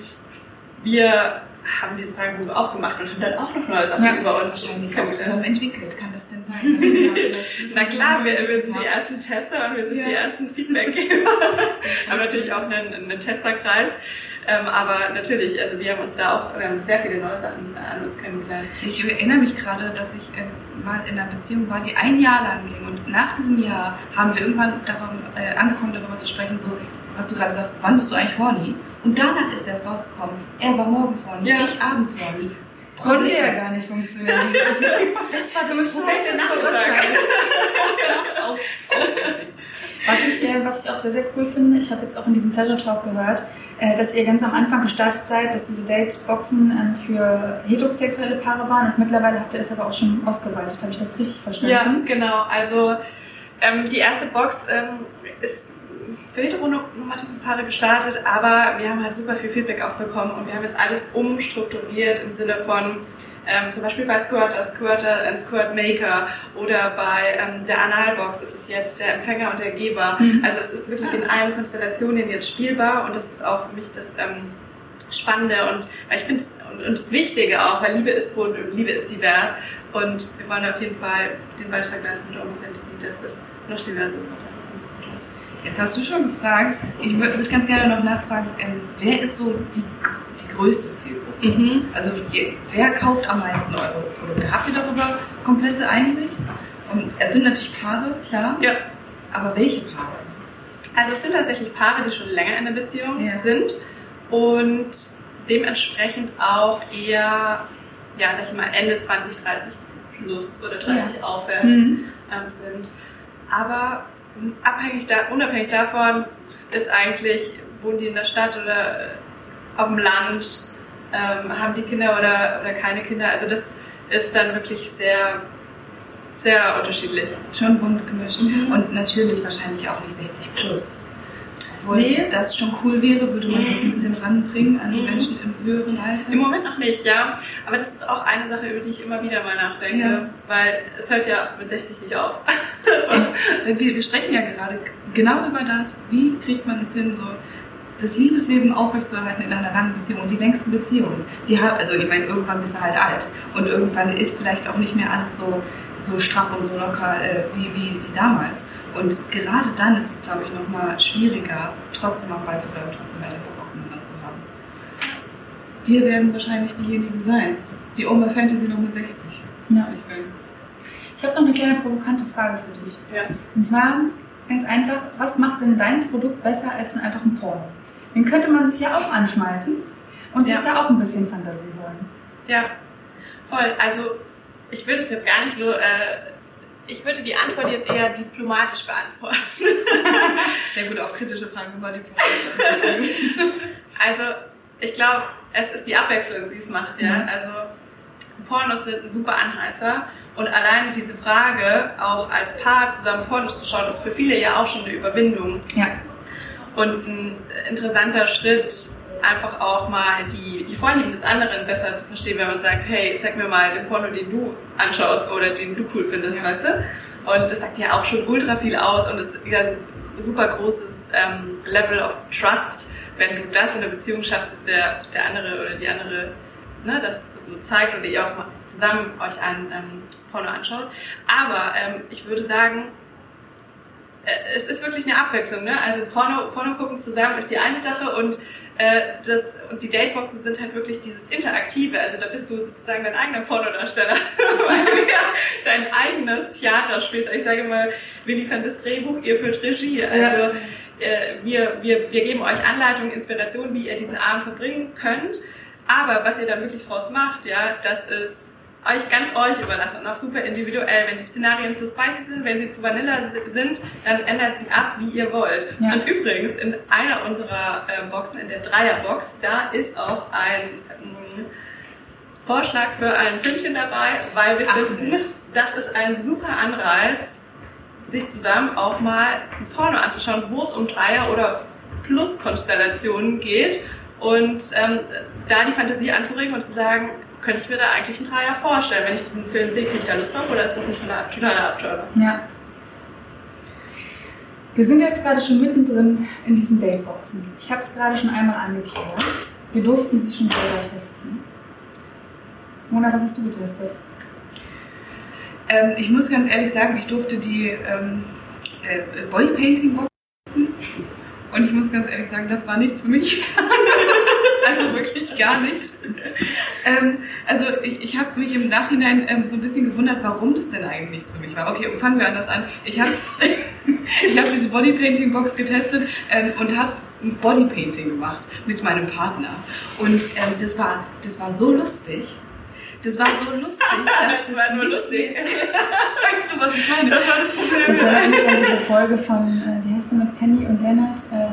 wir haben diesen Fragebogen auch gemacht und haben dann auch noch neue Sachen ja, über uns wahrscheinlich auch zusammen entwickelt. Kann das denn sein? Na klar, wir, wir sind die ersten Tester und wir sind ja. die ersten Feedbackgeber. haben natürlich auch einen, einen Testerkreis. Ähm, aber natürlich, also wir haben uns da auch ähm, sehr viele neue Sachen an uns kennengelernt. Ich erinnere mich gerade, dass ich ähm, mal in einer Beziehung war, die ein Jahr lang ging. Und nach diesem Jahr haben wir irgendwann darum, äh, angefangen, darüber zu sprechen, so, was du gerade sagst, wann bist du eigentlich horny? Und danach ist erst rausgekommen, er war morgens horny, ja. ich abends horny. Konnte ja gar nicht funktionieren. das war das der Nachmittag. was ich, äh, was ich auch sehr, sehr cool finde, ich habe jetzt auch in diesem Pleasure Talk gehört, äh, dass ihr ganz am Anfang gestartet seid, dass diese Date-Boxen ähm, für heterosexuelle Paare waren und mittlerweile habt ihr das aber auch schon ausgeweitet. Habe ich das richtig verstanden? Ja, genau. Also ähm, die erste Box ähm, ist für heteronormative Paare gestartet, aber wir haben halt super viel Feedback auch bekommen und wir haben jetzt alles umstrukturiert im Sinne von, ähm, zum Beispiel bei Squirter, Squirter, äh, Squirt Maker oder bei ähm, der Analbox ist es jetzt der Empfänger und der Geber. Mhm. Also es ist wirklich in allen Konstellationen jetzt spielbar und das ist auch für mich das ähm, Spannende und weil ich finde und, und das Wichtige auch, weil Liebe ist bunt und Liebe ist divers und wir wollen auf jeden Fall den Beitrag leisten mit Urban Fantasy, dass es noch diverser wird. Jetzt hast du schon gefragt, ich würde würd ganz gerne noch nachfragen, ähm, wer ist so die, die größte Zielgruppe? Mhm. Also wer kauft am meisten eure Produkte? Habt ihr darüber komplette Einsicht? Und es sind natürlich Paare, klar. Ja. Aber welche Paare? Also es sind tatsächlich Paare, die schon länger in der Beziehung ja. sind und dementsprechend auch eher, ja, sag ich mal, Ende 20, 30 plus oder 30 ja. aufwärts mhm. ähm, sind. Aber abhängig da, unabhängig davon ist eigentlich, wohnen die in der Stadt oder auf dem Land, ähm, haben die Kinder oder, oder keine Kinder. Also das ist dann wirklich sehr, sehr unterschiedlich. Schon bunt gemischt. Mhm. Und natürlich wahrscheinlich auch nicht 60 plus. Obwohl nee. das schon cool wäre, würde man das ein bisschen ranbringen an die mhm. Menschen im höheren Alter? Im Moment noch nicht, ja. Aber das ist auch eine Sache, über die ich immer wieder mal nachdenke. Ja. Weil es hört ja mit 60 nicht auf. so. wir, wir sprechen ja gerade genau über das, wie kriegt man es hin, so das Liebesleben aufrechtzuerhalten in einer langen Beziehung und die längsten Beziehungen, die haben, also ich meine, irgendwann bist du halt alt und irgendwann ist vielleicht auch nicht mehr alles so, so straff und so locker äh, wie, wie, wie damals. Und gerade dann ist es, glaube ich, nochmal schwieriger, trotzdem auch beizubleiben, trotzdem weiter Bock aufeinander zu haben. Wir werden wahrscheinlich diejenigen sein. Die Oma Fantasy noch mit 60. Ja. Ich, ich habe noch eine kleine provokante Frage für dich. Ja. Und zwar ganz einfach, was macht denn dein Produkt besser als ein einfachen Porno? Den könnte man sich ja auch anschmeißen und ja. sich da auch ein bisschen Fantasie holen. Ja, voll. Also ich will es jetzt gar nicht so äh, ich würde die Antwort jetzt eher diplomatisch beantworten. Sehr gut, auf kritische Fragen immer diplomatisch Also, ich glaube, es ist die Abwechslung, die es macht, ja. Mhm. Also, Pornos sind ein super Anheizer und alleine diese Frage, auch als Paar zusammen Pornos zu schauen, ist für viele ja auch schon eine Überwindung. Ja. Und ein interessanter Schritt, einfach auch mal die, die Vorlieben des anderen besser zu verstehen, wenn man sagt, hey, zeig mir mal den Porno, den du anschaust oder den du cool findest, ja. weißt du? Und das sagt ja auch schon ultra viel aus und das ist ein super großes ähm, Level of Trust, wenn du das in der Beziehung schaffst, dass der, der andere oder die andere ne, das so zeigt oder ihr auch mal zusammen euch ein ähm, Porno anschaut. Aber ähm, ich würde sagen, es ist wirklich eine Abwechslung. Ne? Also Porno, Porno gucken zusammen ist die eine Sache und äh, das, und die Dateboxen sind halt wirklich dieses Interaktive. Also da bist du sozusagen dein eigener Pornodarsteller, weil du ja dein eigenes Theater spielst. Ich sage mal, Willi fand das Drehbuch, ihr führt Regie. Also ja. äh, wir, wir, wir geben euch Anleitungen, Inspirationen, wie ihr diesen Abend verbringen könnt. Aber was ihr da wirklich draus macht, ja, das ist euch ganz euch überlassen und auch super individuell. Wenn die Szenarien zu spicy sind, wenn sie zu Vanilla sind, dann ändert sie ab, wie ihr wollt. Ja. Und übrigens, in einer unserer äh, Boxen, in der Dreierbox, da ist auch ein ähm, Vorschlag für ein Filmchen dabei, weil wir Ach, finden, das ist ein super Anreiz, sich zusammen auch mal ein Porno anzuschauen, wo es um Dreier- oder Plus-Konstellationen geht und ähm, da die Fantasie anzuregen und zu sagen, könnte ich mir da eigentlich einen Dreier vorstellen. Wenn ich diesen Film sehe, kriege ich da Lust drauf oder ist das ein totaler, Abtörner? Ja. Wir sind jetzt gerade schon mittendrin in diesen Dateboxen. Ich habe es gerade schon einmal angeteasert. Wir durften sie schon selber testen. Mona, was hast du getestet? Ähm, ich muss ganz ehrlich sagen, ich durfte die ähm, äh, Bodypainting-Box testen. Und ich muss ganz ehrlich sagen, das war nichts für mich. also wirklich gar nicht. Ähm, also ich, ich habe mich im Nachhinein ähm, so ein bisschen gewundert, warum das denn eigentlich nichts für mich war. Okay, fangen wir anders an. Ich habe ich hab diese Bodypainting-Box getestet ähm, und habe ein Bodypainting gemacht mit meinem Partner. Und ähm, das, war, das war so lustig. Das war so lustig, dass das, war nur lustig. weißt du, was ich meine? Das war das Problem. Das erinnert mich an diese Folge von, äh, wie heißt du mit Penny und Leonard? Äh,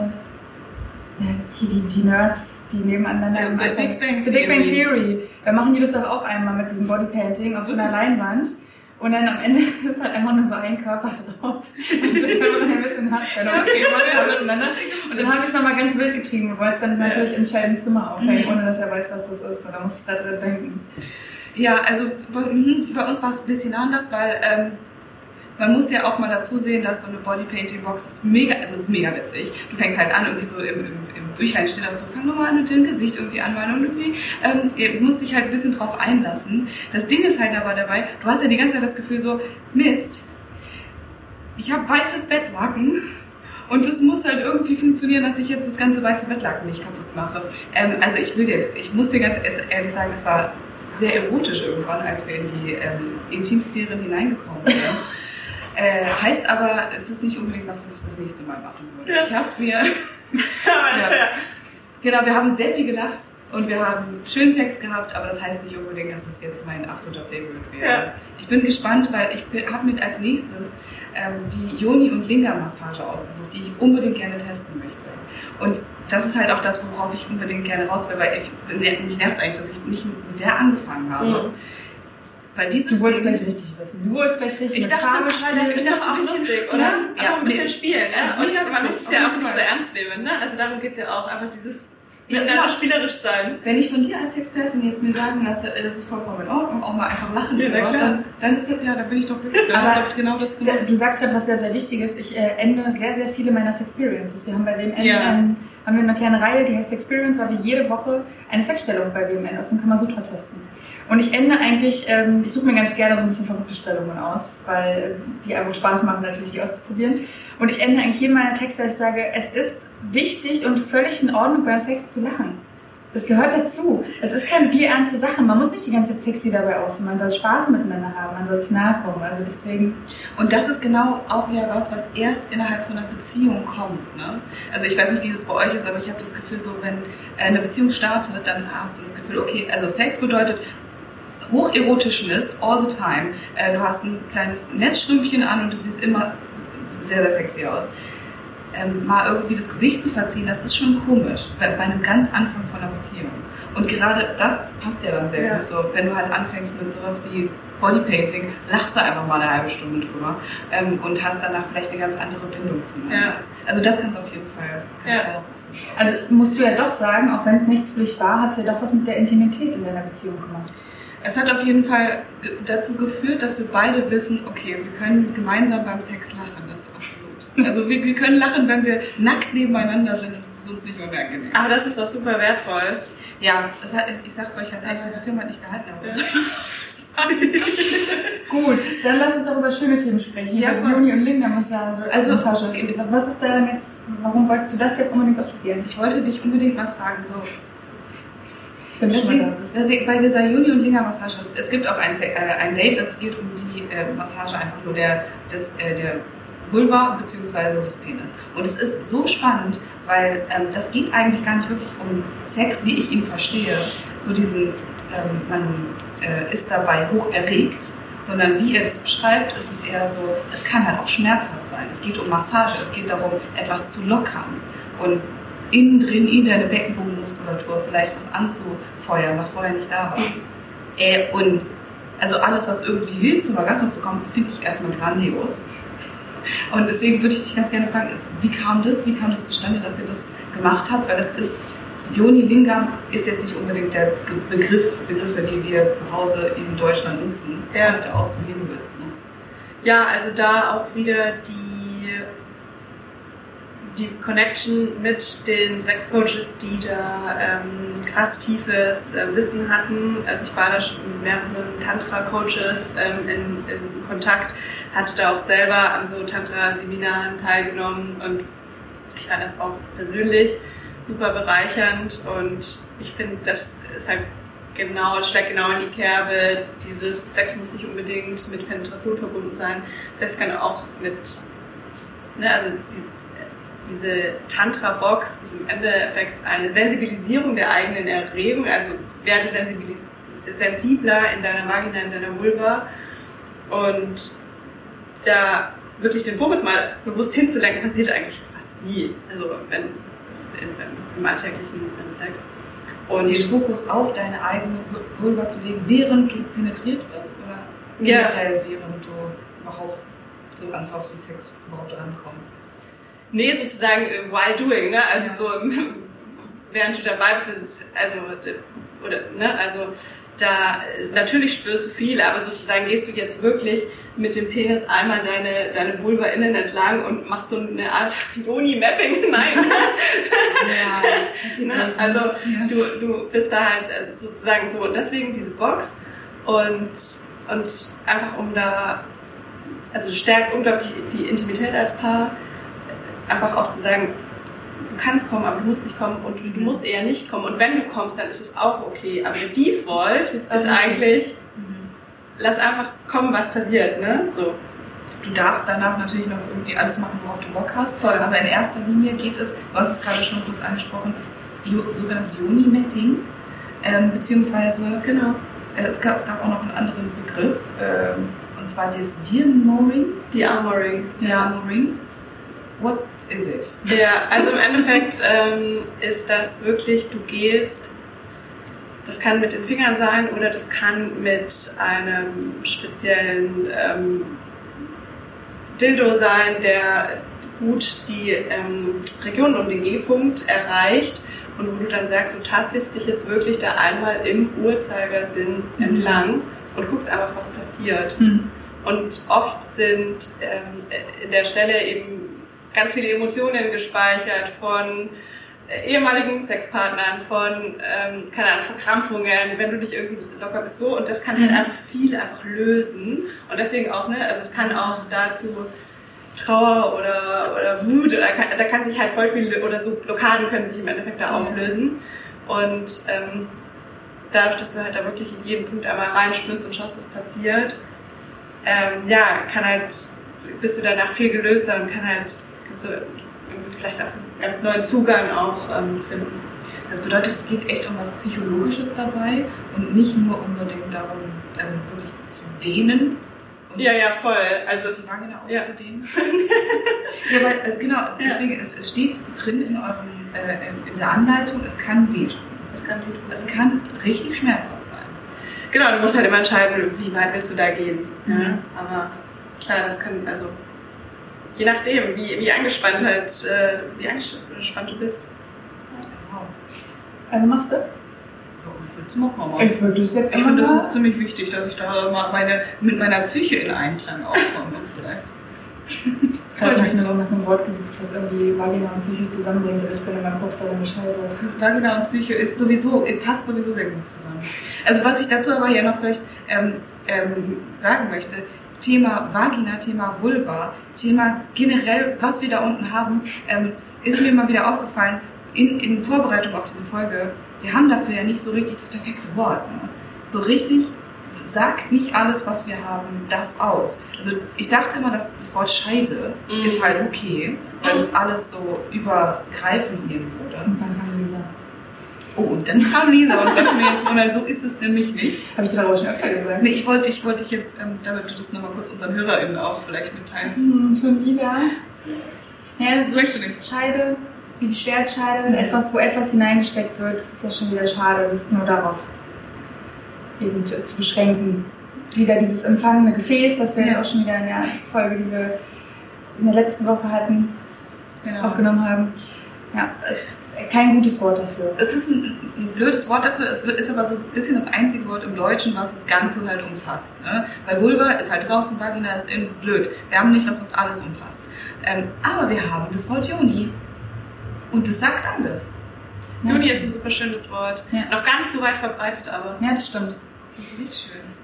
hier die, die Nerds, die nebeneinander ja, bei Big Bang The Big Bang Theory. Da machen die das doch auch einmal mit diesem Bodypainting auf so einer Leinwand. Und dann am Ende ist halt einfach nur so ein Körper drauf. Und das ist man ein bisschen hat. Dann okay, auseinander. Und dann habe ich es nochmal ganz wild getrieben und wollte es dann natürlich in Sheldons Zimmer aufhängen, ohne dass er weiß, was das ist. Und da muss ich gerade dran denken. Ja, also bei uns war es ein bisschen anders, weil ähm, man muss ja auch mal dazu sehen, dass so eine Bodypainting-Box ist mega, also ist mega witzig. Du fängst halt an, irgendwie so im, im, im Büchlein steht auch so, fang doch mal an mit dem Gesicht irgendwie anmalen und irgendwie, ähm, ihr musst dich halt ein bisschen drauf einlassen. Das Ding ist halt aber dabei, du hast ja die ganze Zeit das Gefühl so, Mist, ich habe weißes Bettlaken und es muss halt irgendwie funktionieren, dass ich jetzt das ganze weiße Bettlaken nicht kaputt mache. Ähm, also ich will dir, ich muss dir ganz ehrlich sagen, es war sehr erotisch irgendwann, als wir in die ähm, Intimsphären hineingekommen sind. Äh, heißt aber, es ist nicht unbedingt was, was ich das nächste Mal machen würde. Ja. Ich habe mir. ja, genau, wir haben sehr viel gelacht und wir haben schön Sex gehabt, aber das heißt nicht unbedingt, dass es jetzt mein absoluter Favorite wäre. Ja. Ich bin gespannt, weil ich habe mit als nächstes ähm, die Yoni- und Linga-Massage ausgesucht, die ich unbedingt gerne testen möchte. Und das ist halt auch das, worauf ich unbedingt gerne raus will, weil ich, mich nervt es eigentlich, dass ich nicht mit der angefangen habe. Mhm. Weil dieses du wolltest gleich richtig wissen. Du wolltest gleich richtig Ich dachte, Farbe spielen. Ich dachte, ein bisschen lustig, oder? Ja, ein bisschen spielen. Ne? Und man muss es ja auch nicht so ernst nehmen. Ne? Also darum geht es ja auch. Einfach dieses ja, klar. spielerisch sein. Wenn ich von dir als Expertin jetzt mir sagen lasse, das ist vollkommen in Ordnung, auch mal einfach lachen ja, drüber, dann, dann ist das, ja, da bin ich doch glücklich. Das ist doch genau das genau. Du sagst ja was sehr, sehr Wichtiges. Ich äh, ende sehr, sehr viele meiner Experiences. Wir haben bei WMN ja. ähm, haben wir eine kleine Reihe, die heißt Experience, weil wir jede Woche eine Sexstellung bei WMN aus dem Kamasutra testen. Und ich ende eigentlich, ähm, ich suche mir ganz gerne so ein bisschen verrückte Stellungen aus, weil die einfach Spaß machen, natürlich die auszuprobieren. Und ich ende eigentlich jeden meiner Texte, dass ich sage, es ist wichtig und völlig in Ordnung, beim Sex zu lachen. Das gehört dazu. Es ist keine bierernste Sache. Man muss nicht die ganze Zeit sexy dabei aussehen. Man soll Spaß miteinander haben. Man soll sich nahe kommen. Also deswegen. Und das ist genau auch wieder was, was erst innerhalb von einer Beziehung kommt. Ne? Also ich weiß nicht, wie das bei euch ist, aber ich habe das Gefühl, so wenn eine Beziehung startet, dann hast du das Gefühl, okay, also Sex bedeutet hocherotisches all the time. Äh, du hast ein kleines Netzstrümpfchen an und du siehst immer sehr, sehr sexy aus. Ähm, mal irgendwie das Gesicht zu verziehen, das ist schon komisch, bei, bei einem ganz Anfang von einer Beziehung. Und gerade das passt ja dann sehr ja. gut so. Wenn du halt anfängst mit sowas wie Bodypainting, lachst du einfach mal eine halbe Stunde drüber ähm, und hast danach vielleicht eine ganz andere Bindung zu mir. Ja. Also das kannst du auf jeden Fall ja. Also musst du ja doch sagen, auch wenn es nichts für dich war, hat es ja doch was mit der Intimität in deiner Beziehung gemacht. Es hat auf jeden Fall dazu geführt, dass wir beide wissen, okay, wir können gemeinsam beim Sex lachen. Das ist absolut. Also wir, wir können lachen, wenn wir nackt nebeneinander sind und es ist uns nicht unangenehm. Aber das ist doch super wertvoll. Ja, hat, ich sag's euch, hat echt, die Beziehung hat nicht gehalten. Aber ja. Gut, dann lass uns doch über schöne Themen sprechen. Ja, über Juni und Linda Massage. Also, Massage. was ist da jetzt, warum wolltest du das jetzt unbedingt ausprobieren? Ich wollte dich unbedingt mal fragen, so, Deswegen, deswegen, bei dieser Juni- und Linger-Massage, es gibt auch ein, äh, ein Date, es geht um die äh, Massage einfach nur der, des, äh, der Vulva bzw. des Penis. Und es ist so spannend, weil ähm, das geht eigentlich gar nicht wirklich um Sex, wie ich ihn verstehe. So diesen, ähm, man äh, ist dabei hoch erregt, sondern wie er das beschreibt, ist es eher so, es kann halt auch schmerzhaft sein. Es geht um Massage, es geht darum, etwas zu lockern. Und innen drin in deine Beckenbodenmuskulatur vielleicht was anzufeuern, was vorher nicht da war. Äh, und also alles, was irgendwie hilft, zum Orgasmus zu kommen, finde ich erstmal grandios. Und deswegen würde ich dich ganz gerne fragen, wie kam das, wie kam das zustande, dass ihr das gemacht habt? Weil das ist, Yoni Lingam ist jetzt nicht unbedingt der Begriff, Begriffe, die wir zu Hause in Deutschland nutzen. Ja. Kommt aus dem Hinduismus. Ja, also da auch wieder die die Connection mit den Sexcoaches, die da ähm, krass tiefes äh, Wissen hatten. Also ich war da schon mit mehreren Tantra-Coaches ähm, in, in, Kontakt, hatte da auch selber an so Tantra-Seminaren teilgenommen und ich fand das auch persönlich super bereichernd und ich finde, das ist halt genau, schlägt genau in die Kerbe. Dieses Sex muss nicht unbedingt mit Penetration verbunden sein. Sex kann auch mit, ne, also die, diese Tantra-Box ist im Endeffekt eine Sensibilisierung der eigenen Erregung, also werde sensibler in deiner Vagina, in deiner Vulva und da wirklich den Fokus mal bewusst hinzulenken, passiert eigentlich fast nie, also wenn, in, im alltäglichen Sex. Und den Fokus auf deine eigene Vulva zu legen, während du penetriert wirst oder generell ja. während du überhaupt so an was wie Sex überhaupt rankommst? Nee, sozusagen äh, while doing, ne? Also ja. so während du dabei bist, also oder ne, also da natürlich spürst du viel, aber sozusagen gehst du jetzt wirklich mit dem Penis einmal deine, deine Vulva innen entlang und machst so eine Art Joni-Mapping. Nein. ja, ne? Also du, du bist da halt äh, sozusagen so und deswegen diese Box und, und einfach um da, also stärkt unglaublich die Intimität als Paar, einfach auch zu sagen, du kannst kommen, aber du musst nicht kommen und du musst eher nicht kommen. Und wenn du kommst, dann ist es auch okay. Aber der Default ist eigentlich, lass einfach kommen, was passiert, ne? So. Du darfst danach natürlich noch irgendwie alles machen, worauf du Bock hast. Voll. Aber in erster Linie geht es, du hast es gerade schon kurz angesprochen, sogenanntes Yoni-Mapping. Ähm, beziehungsweise, genau, äh, es gab, gab, auch noch einen anderen Begriff, ähm, und zwar das Dearmoring. Dearmoring. Dearmoring. What is it? Ja, also im Endeffekt ähm, ist das wirklich, du gehst das kann mit den Fingern sein oder das kann mit einem speziellen ähm, Dildo sein, der gut die ähm, Region um den G-Punkt erreicht und wo du dann sagst, du tastest dich jetzt wirklich da einmal im Uhrzeigersinn mhm. entlang und guckst einfach, was passiert. Mhm. Und oft sind ähm, in der Stelle eben ganz viele Emotionen gespeichert von ehemaligen Sexpartnern, von, ähm, keine Ahnung, Verkrampfungen, wenn du dich irgendwie locker bist, so. Und das kann halt mhm. einfach viel einfach lösen. Und deswegen auch, ne, also es kann auch dazu Trauer oder, oder Wut, oder kann, da kann sich halt voll viel, oder so Blockaden können sich im Endeffekt da auflösen. Und ähm, dadurch, dass du halt da wirklich in jeden Punkt einmal reinspürst und schaust, was passiert, ähm, ja, kann halt, bist du danach viel gelöster und kann halt, kannst du vielleicht auch einen ganz neuen Zugang auch ähm, finden. Das bedeutet, es geht echt um was Psychologisches dabei und nicht nur unbedingt darum, ähm, wirklich zu dehnen. ja, ja, voll. Also es ist lange ja. auszudehnen. ja, weil, also genau, deswegen, ja. es, es, steht drin in eurem, äh, in, in der Anleitung, es kann wehtun. Es kann wehtun. Es kann richtig schmerzhaft sein. Genau, du musst halt immer entscheiden, wie weit willst du da gehen. Mhm. Ja, aber klar, das kann, also je nachdem, wie, wie angespannt halt, äh, wie angespannt du bist. Also machst du? Ja, ich würde es machen. Aber ich würde es jetzt Ich finde, das ist ziemlich wichtig, dass ich da mal meine, mit meiner Psyche in Einklang aufkomme. vielleicht. Ich habe mich noch nach einem Wort gesucht, was irgendwie Vagina und Psyche zusammenbringt, aber ich bin in meinem Kopf daran gescheitert. Vagina und Psyche ist sowieso, passt sowieso sehr gut zusammen. Also was ich dazu aber hier noch vielleicht ähm, ähm, sagen möchte, Thema Vagina, Thema Vulva, Thema generell, was wir da unten haben, ähm, ist mir mal wieder aufgefallen, in, in Vorbereitung auf diese Folge, wir haben dafür ja nicht so richtig das perfekte Wort. Ne? So richtig sagt nicht alles, was wir haben, das aus. Also ich dachte immer, dass das Wort Scheide mm. ist halt okay, weil das alles so übergreifend nehmen würde. Und dann. Oh, und dann kam Lisa und sagte mir jetzt, Mona, so ist es nämlich nicht. Habe ich dir aber schon öfter gesagt. Nee, ich wollte ich wollte dich jetzt, ähm, damit du das nochmal kurz unseren HörerInnen auch vielleicht mitteilst. Hm, schon wieder. Ja, so Möchte nicht. Scheide, wie die Schwertscheide, mhm. etwas, wo etwas hineingesteckt wird, das ist ja schon wieder schade, das ist nur darauf eben zu, zu beschränken. Wieder dieses empfangene Gefäß, das wir ja. auch schon wieder in der Folge, die wir in der letzten Woche hatten, genau. aufgenommen haben. Ja, es kein gutes Wort dafür. Es ist ein, ein, blödes Wort dafür, es ist aber so ein bisschen das einzige Wort im Deutschen, was das Ganze halt umfasst. Ne? Weil Vulva ist halt draußen, Vagina ist innen, blöd. Wir haben nicht was, was alles umfasst. Ähm, aber wir haben das Wort Joni. Und das sagt alles. Ja, Juni ist ein super schönes Wort. Ja. Noch gar nicht so weit verbreitet, aber. Ja, das stimmt. Das ist richtig schön.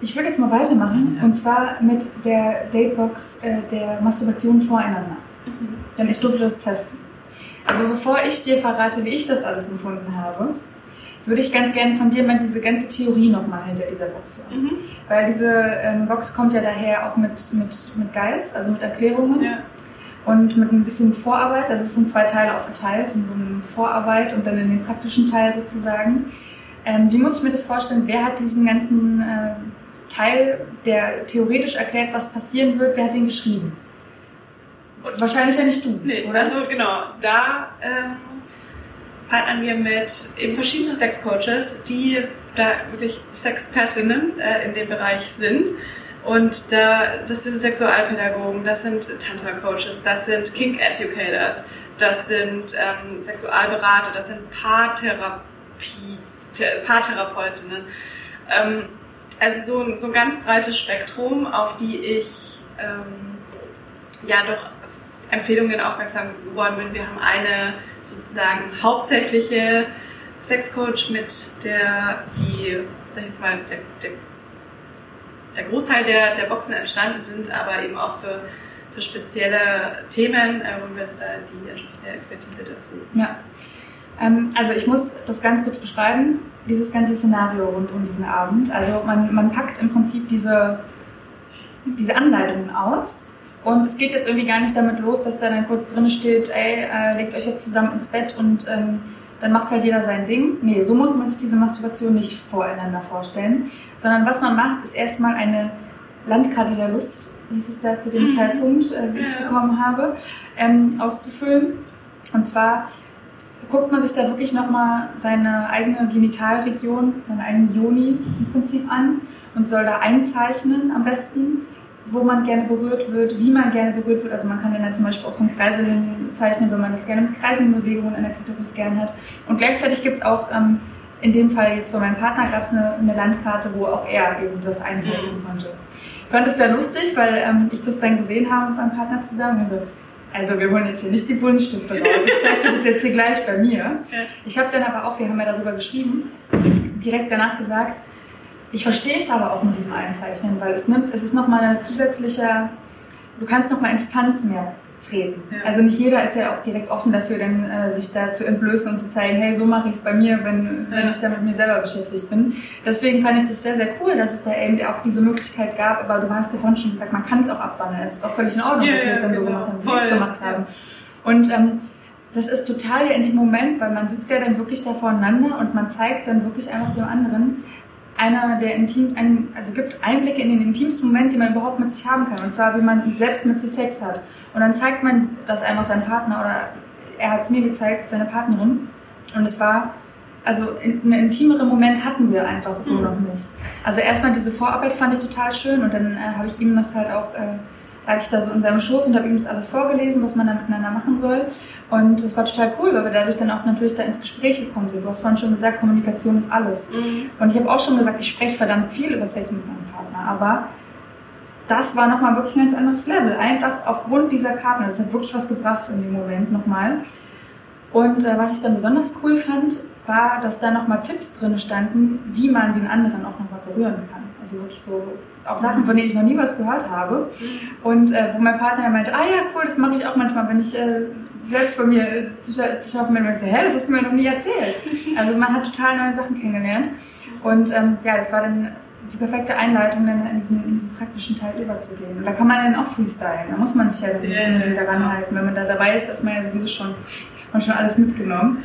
Ich würde jetzt mal weitermachen, ja. und zwar mit der Datebox äh, der Masturbation voreinander. Mhm. Denn ich durfte das testen. Aber bevor ich dir verrate, wie ich das alles empfunden habe, würde ich ganz gerne von dir mal diese ganze Theorie nochmal hinter dieser Box hören. Mhm. Weil diese ähm, Box kommt ja daher auch mit, mit, mit Guides, also mit Erklärungen. Ja. Und mit ein bisschen Vorarbeit, das ist in zwei Teile aufgeteilt, in so eine Vorarbeit und dann in den praktischen Teil sozusagen. Ähm, wie muss ich mir das vorstellen? Wer hat diesen ganzen äh, Teil, der theoretisch erklärt, was passieren wird, wer hat den geschrieben? Und wahrscheinlich ja nicht du. Nee, oder? also genau, da ähm, partnern wir mit eben verschiedenen Sexcoaches, die da wirklich Sexpertinnen äh, in dem Bereich sind. Und da, das sind Sexualpädagogen, das sind Tantra-Coaches, das sind Kink-Educators, das sind ähm, Sexualberater, das sind Paartherapeutinnen. Ähm, also so ein, so ein ganz breites Spektrum, auf die ich ähm, ja doch Empfehlungen aufmerksam geworden bin. Wir haben eine sozusagen hauptsächliche Sexcoach mit der, die, sag ich jetzt mal, der, der, der Großteil der, der Boxen entstanden sind, aber eben auch für, für spezielle Themen, äh, wo wir jetzt da die entsprechende Expertise dazu. Ja. Ähm, also ich muss das ganz kurz beschreiben, dieses ganze Szenario rund um diesen Abend. Also man, man packt im Prinzip diese, diese Anleitungen aus und es geht jetzt irgendwie gar nicht damit los, dass da dann kurz drin steht, ey, äh, legt euch jetzt zusammen ins Bett und ähm, dann macht halt jeder sein Ding. Nee, so muss man sich diese Masturbation nicht voreinander vorstellen. Sondern was man macht, ist erstmal eine Landkarte der Lust, hieß es da zu dem mhm. Zeitpunkt, äh, wie ich es bekommen habe, ähm, auszufüllen. Und zwar guckt man sich da wirklich nochmal seine eigene Genitalregion, seine eigene Joni im Prinzip an und soll da einzeichnen am besten, wo man gerne berührt wird, wie man gerne berührt wird. Also man kann dann zum Beispiel auch so einen Kreisel hinzeichnen, wenn man das gerne mit Kreiselbewegungen in der Klitoris gerne hat. Und gleichzeitig gibt es auch, ähm, in dem Fall jetzt für meinen Partner, gab es eine, eine, Landkarte, wo auch er eben das einzeichnen konnte. Ich fand es sehr lustig, weil ähm, ich das dann gesehen habe mit meinem Partner zusammen. Also, also wir holen jetzt hier nicht die Buntstifte raus. Ich zeige dir das jetzt hier gleich bei mir. Ich habe dann aber auch, wir haben ja darüber geschrieben, direkt danach gesagt, ich verstehe es aber auch mit diesem Einzeichnen, weil es nimmt, es ist nochmal eine zusätzliche, du kannst nochmal Instanz mehr treten. Ja. Also nicht jeder ist ja auch direkt offen dafür, dann äh, sich da zu entblößen und zu zeigen, hey, so mache ich es bei mir, wenn, ja. wenn ich da mit mir selber beschäftigt bin. Deswegen fand ich das sehr, sehr cool, dass es da eben auch diese Möglichkeit gab, aber du hast ja vorhin schon gesagt, man kann es auch abwandeln. Es ist auch völlig in Ordnung, ja, dass wir es dann genau. so gemacht haben, wie wir es gemacht haben. Und ähm, das ist total der intime Moment, weil man sitzt ja dann wirklich da voreinander und man zeigt dann wirklich einfach dem anderen, einer der intim, ein, also gibt Einblicke in den intimsten Moment, den man überhaupt mit sich haben kann. Und zwar, wie man selbst mit sich Sex hat. Und dann zeigt man das einfach seinem Partner oder er hat es mir gezeigt, seine Partnerin. Und es war, also einen intimeren Moment hatten wir einfach so mhm. noch nicht. Also erstmal diese Vorarbeit fand ich total schön und dann äh, habe ich ihm das halt auch äh, lag ich da so in seinem Schoß und habe ihm das alles vorgelesen, was man da miteinander machen soll. Und das war total cool, weil wir dadurch dann auch natürlich da ins Gespräch gekommen sind. Du hast vorhin schon gesagt, Kommunikation ist alles. Mhm. Und ich habe auch schon gesagt, ich spreche verdammt viel über Sex mit meinem Partner, aber das war nochmal wirklich ein ganz anderes Level. Einfach aufgrund dieser Karten. Das hat wirklich was gebracht in dem Moment nochmal. Und äh, was ich dann besonders cool fand, war, dass da nochmal Tipps drin standen, wie man den anderen auch nochmal berühren kann. Also wirklich so auch Sachen, von denen ich noch nie was gehört habe. Und äh, wo mein Partner meinte, ah ja, cool, das mache ich auch manchmal, wenn ich äh, selbst von mir und ich so, hä, das hast du mir noch nie erzählt. Also man hat total neue Sachen kennengelernt. Und ähm, ja, das war dann die perfekte Einleitung, dann in diesen, in diesen praktischen Teil überzugehen. Und da kann man dann auch freestylen. Da muss man sich ja nicht unbedingt daran halten. Wenn man da dabei ist, ist man ja sowieso schon, schon alles mitgenommen.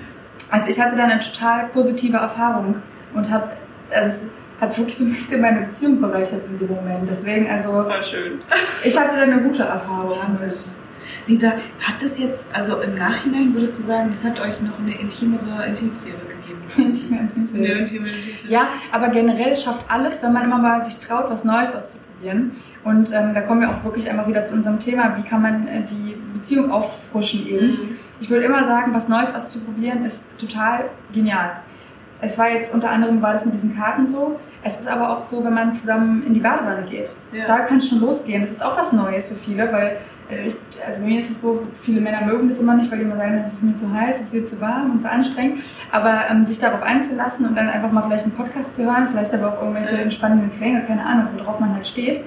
Also ich hatte dann eine total positive Erfahrung und habe, also hat wirklich so ein bisschen meine Beziehung bereichert in dem Moment. Deswegen, also. War schön. Ich hatte da eine gute Erfahrung. Wahnsinn. Dieser, hat das jetzt, also im Nachhinein würdest du sagen, das hat euch noch eine intimere Intimsphäre gegeben? Intime Intimsphäre. Ja, aber generell schafft alles, wenn man immer mal sich traut, was Neues auszuprobieren. Und ähm, da kommen wir auch wirklich einmal wieder zu unserem Thema, wie kann man äh, die Beziehung auffrischen eben. Mhm. Ich würde immer sagen, was Neues auszuprobieren ist total genial. Es war jetzt unter anderem war das mit diesen Karten so. Es ist aber auch so, wenn man zusammen in die Badewanne geht. Ja. Da kann es schon losgehen. Das ist auch was Neues für viele, weil äh, ich, also bei mir ist es so, viele Männer mögen das immer nicht, weil die immer sagen, es ist mir zu heiß, es ist mir zu warm und zu anstrengend. Aber ähm, sich darauf einzulassen und dann einfach mal vielleicht einen Podcast zu hören, vielleicht aber auch irgendwelche entspannenden Klänge, keine Ahnung, worauf man halt steht.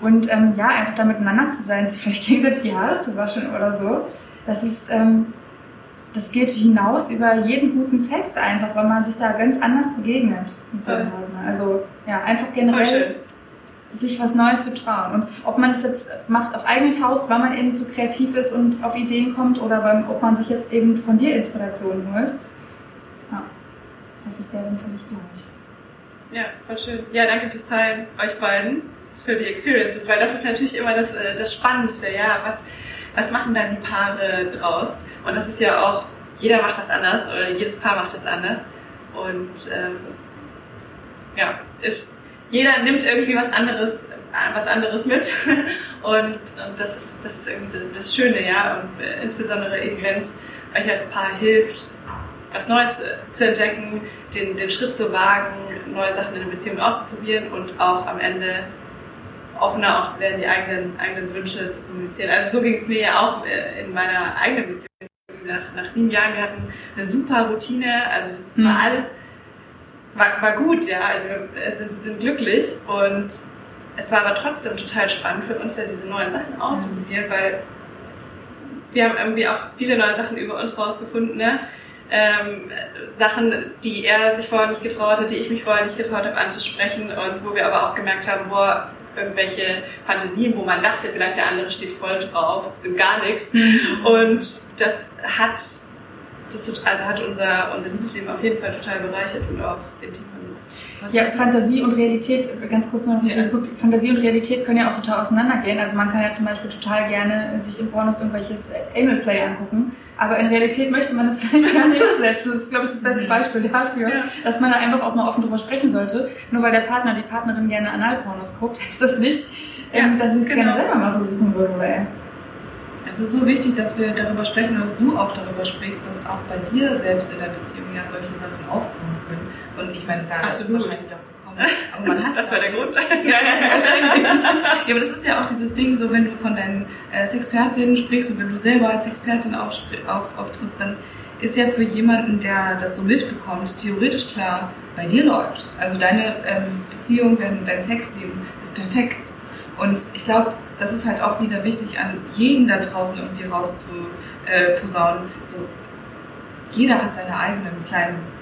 Und ähm, ja, einfach da miteinander zu sein, sich vielleicht gegenseitig die Haare zu waschen oder so. Das ist, ähm, das geht hinaus über jeden guten Sex einfach, weil man sich da ganz anders begegnet. Also ja, einfach generell sich was Neues zu trauen. Und ob man es jetzt macht auf eigene Faust, weil man eben zu kreativ ist und auf Ideen kommt, oder beim, ob man sich jetzt eben von dir Inspiration holt. Ja, das ist der Grund für mich, glaube ich. Ja, voll schön. Ja, danke fürs Teilen, euch beiden, für die Experiences, weil das ist natürlich immer das, äh, das Spannendste, ja. Was, was machen dann die Paare draus? Und das ist ja auch, jeder macht das anders oder jedes Paar macht das anders. Und ähm, ja, ist, jeder nimmt irgendwie was anderes, was anderes mit. Und, und das, ist, das ist irgendwie das Schöne, ja. Und äh, insbesondere eben, wenn es euch als Paar hilft, was Neues zu entdecken, den, den Schritt zu wagen, neue Sachen in der Beziehung auszuprobieren und auch am Ende offener auch zu werden, die eigenen, eigenen Wünsche zu kommunizieren. Also so ging es mir ja auch äh, in meiner eigenen Beziehung. Nach, nach sieben Jahren, wir hatten eine super Routine, also es mhm. war alles, war, war gut, ja, also wir sind, sind glücklich und es war aber trotzdem total spannend für uns ja diese neuen Sachen auszuprobieren, weil wir haben irgendwie auch viele neue Sachen über uns rausgefunden, ne? Ähm, Sachen, die er sich vorher nicht getraut hat, die ich mich vorher nicht getraut habe anzusprechen und wo wir aber auch gemerkt haben, boah, irgendwelche Fantasien, wo man dachte, vielleicht der andere steht voll drauf, sind gar nichts. Mhm. Und das hat, das also hat unser, unser Liebesleben auf jeden Fall total bereichert und auch intim ja, Fantasie und Realität, ganz kurz noch ja. Fantasie und Realität können ja auch total auseinandergehen. Also man kann ja zum Beispiel total gerne sich im Pornos irgendwelches Anal Play angucken, aber in Realität möchte man das vielleicht gar nicht umsetzen. Das ist, glaube ich, das beste Beispiel dafür, ja. dass man da einfach auch mal offen drüber sprechen sollte. Nur weil der Partner, die Partnerin gerne Analpornos guckt, heißt das nicht, ähm, dass sie es genau. gerne selber mal versuchen würde, oder es ist so wichtig, dass wir darüber sprechen und dass du auch darüber sprichst, dass auch bei dir selbst in der Beziehung ja solche Sachen aufkommen können. Und ich meine, da ist es wahrscheinlich auch. Aber man hat das war der Grund. ja, wahrscheinlich. Ja, aber das ist ja auch dieses Ding, so wenn du von deinen äh, Sexpertinnen sprichst und wenn du selber als Expertin auf, auf, auftrittst, dann ist ja für jemanden, der das so mitbekommt, theoretisch klar, bei dir läuft. Also deine ähm, Beziehung, dein, dein Sexleben ist perfekt. Und ich glaube, das ist halt auch wieder wichtig, an jeden da draußen irgendwie rauszuposaunen. So, jeder hat seine eigenen kleinen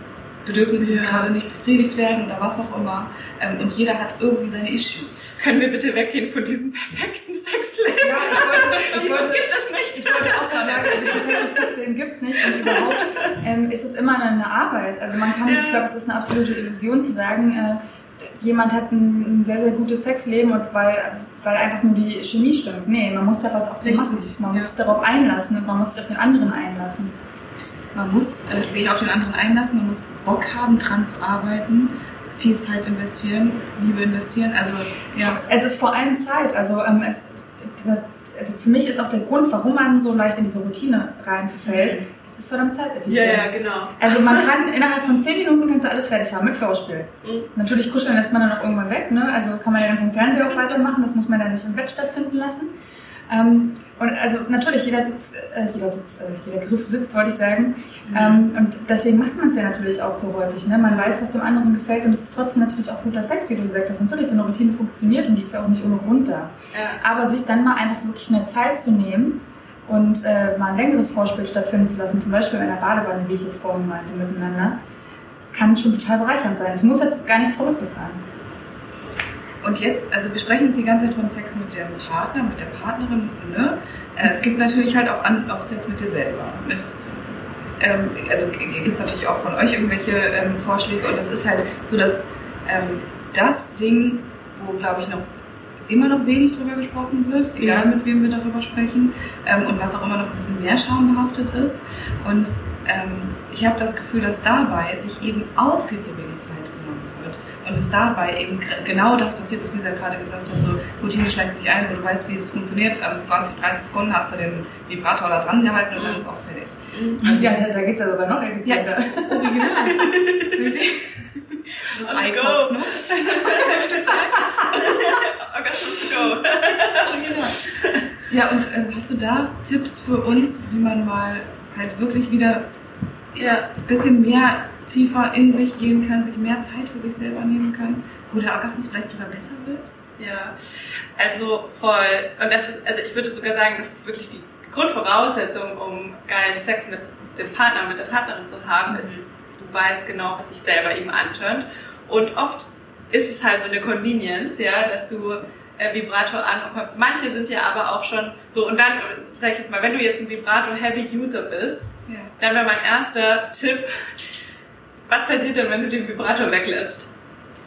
Bedürfnisse, die ja. gerade nicht befriedigt werden oder was auch immer. Ähm, und jeder hat irgendwie seine Issues. Können wir bitte weggehen von diesem perfekten Sexleben? Ja, ich wollte, ich wollte, gibt es nicht. Ich wollte auch sagen, also perfektes Sexleben gibt es nicht. Und überhaupt ähm, ist es immer eine Arbeit. Also man kann, ja. ich glaube, es ist eine absolute Illusion zu sagen, äh, jemand hat ein, ein, sehr, sehr gutes Sexleben und weil, weil einfach nur die Chemie stimmt. Nee, man muss da was auf den machen. Man muss sich darauf einlassen und man muss sich auf den anderen einlassen. Man muss äh, sich auf den anderen einlassen, man muss Bock haben, dran zu arbeiten, viel Zeit investieren, Liebe investieren. Also ja. Es ist vor allem Zeit. Also ähm, es, das, also für mich ist auch der Grund, warum man so leicht in diese Routine reinfällt, mhm. es ist verdammt zeiteffizient. Ja, ja, genau. Also man kann innerhalb von 10 Minuten kannst du alles fertig haben mit Vorspiel. Mhm. Natürlich kuscheln lässt man dann auch irgendwann weg, ne? Also kann man ja dann vom Fernseher auch weitermachen, das muss man dann nicht im Bett stattfinden lassen. Ähm, und also natürlich, jeder Sitz, äh, jeder Sitz, äh, jeder Griff sitzt, wollte ich sagen. Mhm. Ähm, und deswegen macht man es ja natürlich auch so häufig. Ne? Man weiß, was dem anderen gefällt und es ist trotzdem natürlich auch guter Sex, wie du gesagt hast. Natürlich, so eine Routine funktioniert und die ist ja auch nicht ohne Grund da. Ja. Aber sich dann mal einfach wirklich eine Zeit zu nehmen und äh, mal ein längeres Vorspiel stattfinden zu lassen, zum Beispiel in einer Badewanne, wie ich jetzt vorhin meinte, miteinander, kann schon total bereichernd sein. Es muss jetzt gar nichts Verrücktes sein. Und jetzt, also wir sprechen jetzt die ganze Zeit von Sex mit dem Partner, mit der Partnerin, ne? Äh, es gibt natürlich halt auch, an, auch Sex mit dir selber. Mit, ähm, also gibt es natürlich auch von euch irgendwelche ähm, Vorschläge und das ist halt so, dass ähm, das Ding, wo glaube ich noch immer noch wenig drüber gesprochen wird, egal mit wem wir darüber sprechen ähm, und was auch immer noch ein bisschen mehr schambehaftet ist. Und ähm, ich habe das Gefühl, dass dabei sich eben auch viel zu wenig Zeit und es dabei eben genau das passiert, was Lisa gerade gesagt hat, so Routine schlägt sich ein, so du weißt, wie es funktioniert, an 20, 30 Sekunden hast du den Vibrator da dran gehalten und dann ist auch fertig. Ja, da geht es ja sogar noch effizienter. Ja, original. das Ei go. ne? Was Stück sein? Oh, ganz to go. Original. Ja, und äh, hast du da Tipps für uns, wie man mal halt wirklich wieder ja. ein bisschen mehr tiefer in sich gehen kann, sich mehr Zeit für sich selber nehmen kann, wo der Orgasmus vielleicht sogar besser wird? Ja, also voll. Und das ist, also ich würde sogar sagen, das ist wirklich die Grundvoraussetzung, um geilen Sex mit dem Partner, mit der Partnerin zu haben, mhm. ist, du weißt genau, was dich selber eben antönt. Und oft ist es halt so eine Convenience, ja, dass du äh, Vibrator anbekommst. Manche sind ja aber auch schon so, und dann, sag ich jetzt mal, wenn du jetzt ein Vibrator-Heavy-User bist, ja. dann wäre mein erster Tipp, was passiert denn, wenn du den Vibrator weglässt?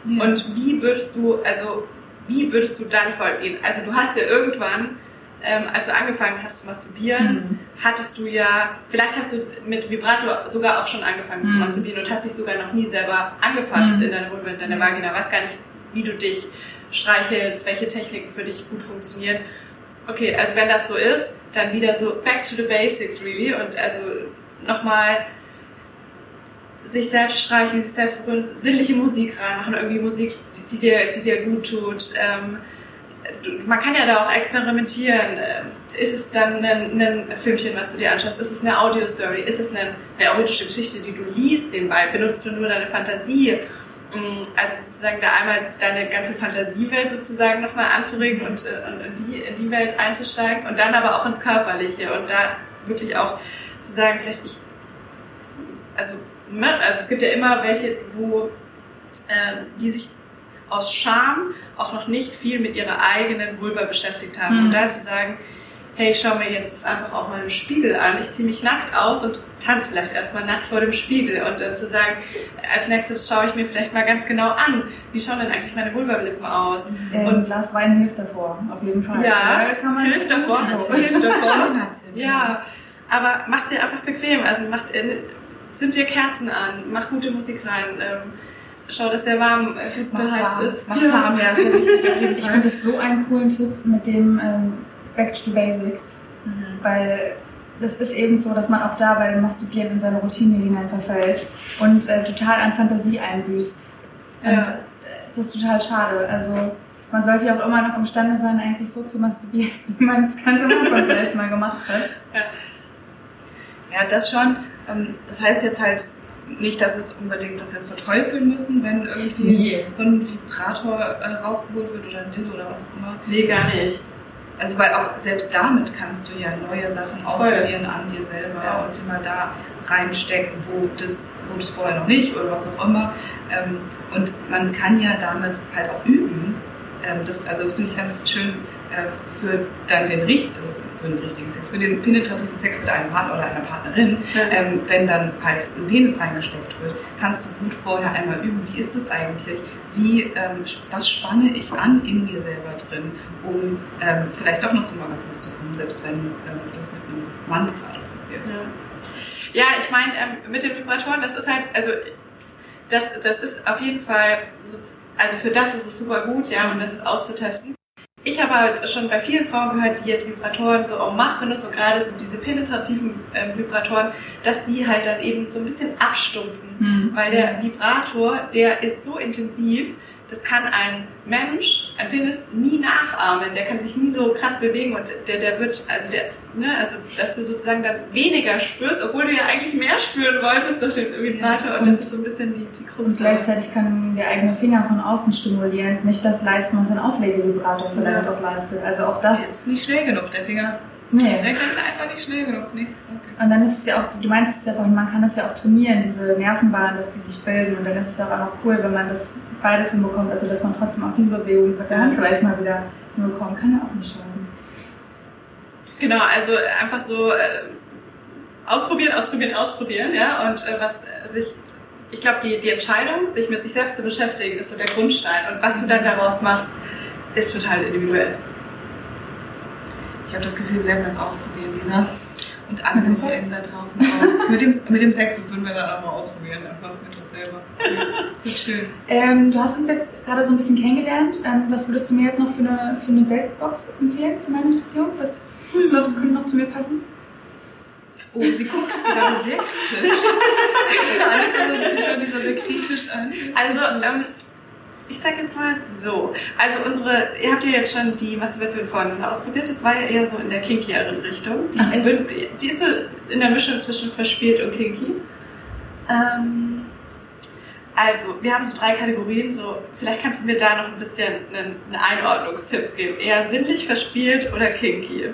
Ja. Und wie würdest du, also wie würdest du dann vorgehen? Also du hast ja irgendwann, ähm, als du angefangen hast zu masturbieren, mhm. hattest du ja, vielleicht hast du mit Vibrator sogar auch schon angefangen mhm. zu masturbieren und hast dich sogar noch nie selber angefasst mhm. in deiner Vulva, in deiner Vagina, weißt gar nicht, wie du dich streichelst, welche Techniken für dich gut funktionieren. Okay, also wenn das so ist, dann wieder so back to the basics really und also nochmal sich selbst streichen, sich selbst berühren, sinnliche Musik reinmachen, irgendwie Musik, die dir, die dir gut tut. Ähm, man kann ja da auch experimentieren. Ähm, ist es dann ein, ein Filmchen, was du dir anschaust? Ist es eine Audio-Story? Ist es eine, eine erotische Geschichte, die du liest nebenbei? Benutzt du nur deine Fantasie? Mm, also sozusagen da einmal deine ganze Fantasiewelt sozusagen nochmal anzuregen und, äh, und in, die, in die Welt einzusteigen und dann aber auch ins Körperliche und da wirklich auch zu sagen, vielleicht ich, also, ne, also es gibt ja immer welche, wo äh, die sich aus Scham auch noch nicht viel mit ihrer eigenen Vulva beschäftigt haben. Mhm. Und da zu sagen, hey, ich schaue mir jetzt einfach auch mal einen Spiegel an, ich ziehe mich nackt aus und tanze vielleicht erstmal nackt vor dem Spiegel und dann zu sagen, als nächstes schaue ich mir vielleicht mal ganz genau an, wie schauen denn eigentlich meine Vulvalippen aus? Ähm, und Glas Wein hilft davor, auf jeden Fall. Ja, hilft davor, hilft davor. ja, aber macht sie einfach bequem, also macht, äh, zünd dir Kerzen an, mach gute Musik rein, ähm, schau, dass der warm äh, beheizt ist. Mach's warm, ja, das ist wichtig. Ich finde es so einen coolen Tipp mit dem ähm, Back to Basics, mhm. weil das ist eben so, dass man auch da bei dem Masturbieren in seine Routine hinein verfällt und äh, total an Fantasie einbüßt. Und ja. das ist total schade. Also man sollte ja auch immer noch imstande sein, eigentlich so zu masturbieren, wie man es ganz am Anfang vielleicht mal gemacht hat. Ja, ja das schon. Ähm, das heißt jetzt halt nicht, dass es unbedingt, dass wir es verteufeln müssen, wenn irgendwie nee. so ein Vibrator äh, rausgeholt wird oder ein Dildo oder was auch immer. Nee, gar nicht. Also weil auch selbst damit kannst du ja neue Sachen ausprobieren Voll. an dir selber ja. und immer da reinstecken, wo das, wo das vorher noch nicht oder was auch immer. Ähm, und man kann ja damit halt auch üben. Ähm, das, also das finde ich ganz schön äh, für dann den Richt, also für den richtigen Sex, für den penetrativen Sex mit einem Partner oder einer Partnerin, ja. ähm, wenn dann halt ein Penis reingesteckt wird, kannst du gut vorher einmal üben, wie ist es eigentlich, wie, ähm, was spanne ich an in mir selber drin, um ähm, vielleicht doch noch zum Orgasmus zu kommen, selbst wenn ähm, das mit einem Mann gerade passiert. Ja, ja ich meine, ähm, mit den Vibratoren, das ist halt, also das, das ist auf jeden Fall, also für das ist es super gut, ja, um das auszutesten ich habe halt schon bei vielen Frauen gehört, die jetzt Vibratoren so en masse benutzen, gerade so diese penetrativen äh, Vibratoren, dass die halt dann eben so ein bisschen abstumpfen. Mhm. Weil der Vibrator, der ist so intensiv, das kann ein Mensch, ein Penis, nie nachahmen. Der kann sich nie so krass bewegen und der, der wird, also der, ne, also dass du sozusagen dann weniger spürst, obwohl du ja eigentlich mehr spüren wolltest durch den Vibrator ja, und, und, das ist so ein bisschen die, die Krux. Und gleichzeitig kann der eigene Finger von außen stimulieren, nicht das leisten, was ein Auflegevibrator vielleicht ja. auch leistet. Also auch das. Der ist nicht schnell genug, der Finger. Nee. Der kann einfach nicht schnell genug. Nee. Okay. Und dann ist es ja auch, du meinst es ja vorhin, man kann das ja auch trainieren, diese Nervenbahnen, dass die sich bilden. Und dann ist es auch einfach cool, wenn man das beides hinbekommt. Also, dass man trotzdem auch diese Bewegung mit der Hand vielleicht mal wieder hinbekommt. Kann ja auch nicht schaden. Genau, also einfach so äh, ausprobieren, ausprobieren, ausprobieren, ja. Und äh, was sich, ich glaube, die, die Entscheidung, sich mit sich selbst zu beschäftigen, ist so der Grundstein. Und was du dann daraus machst, ist total individuell. Ich habe das Gefühl, wir werden das ausprobieren, Lisa. Und andere Sex da draußen auch. mit, dem, mit dem Sex, das würden wir dann auch mal ausprobieren, einfach mit uns selber. Ja, das wird schön. Ähm, du hast uns jetzt gerade so ein bisschen kennengelernt. Ähm, was würdest du mir jetzt noch für eine, für eine Datebox empfehlen für meine Beziehung? Was, was glaubst du, könnte noch zu mir passen? Oh, sie guckt gerade sehr kritisch. Alle Personen schon dieser sehr kritisch an. Also, ähm, ich sag jetzt mal so. Also unsere, ihr habt ja jetzt schon die Masturbation vorhin ausprobiert. Das war ja eher so in der kinkieren Richtung. Die, Ach, die ist so in der Mischung zwischen verspielt und kinky. Ähm, also, wir haben so drei Kategorien. So, vielleicht kannst du mir da noch ein bisschen einen, einen Einordnungstipps geben. Eher sinnlich, verspielt oder kinky?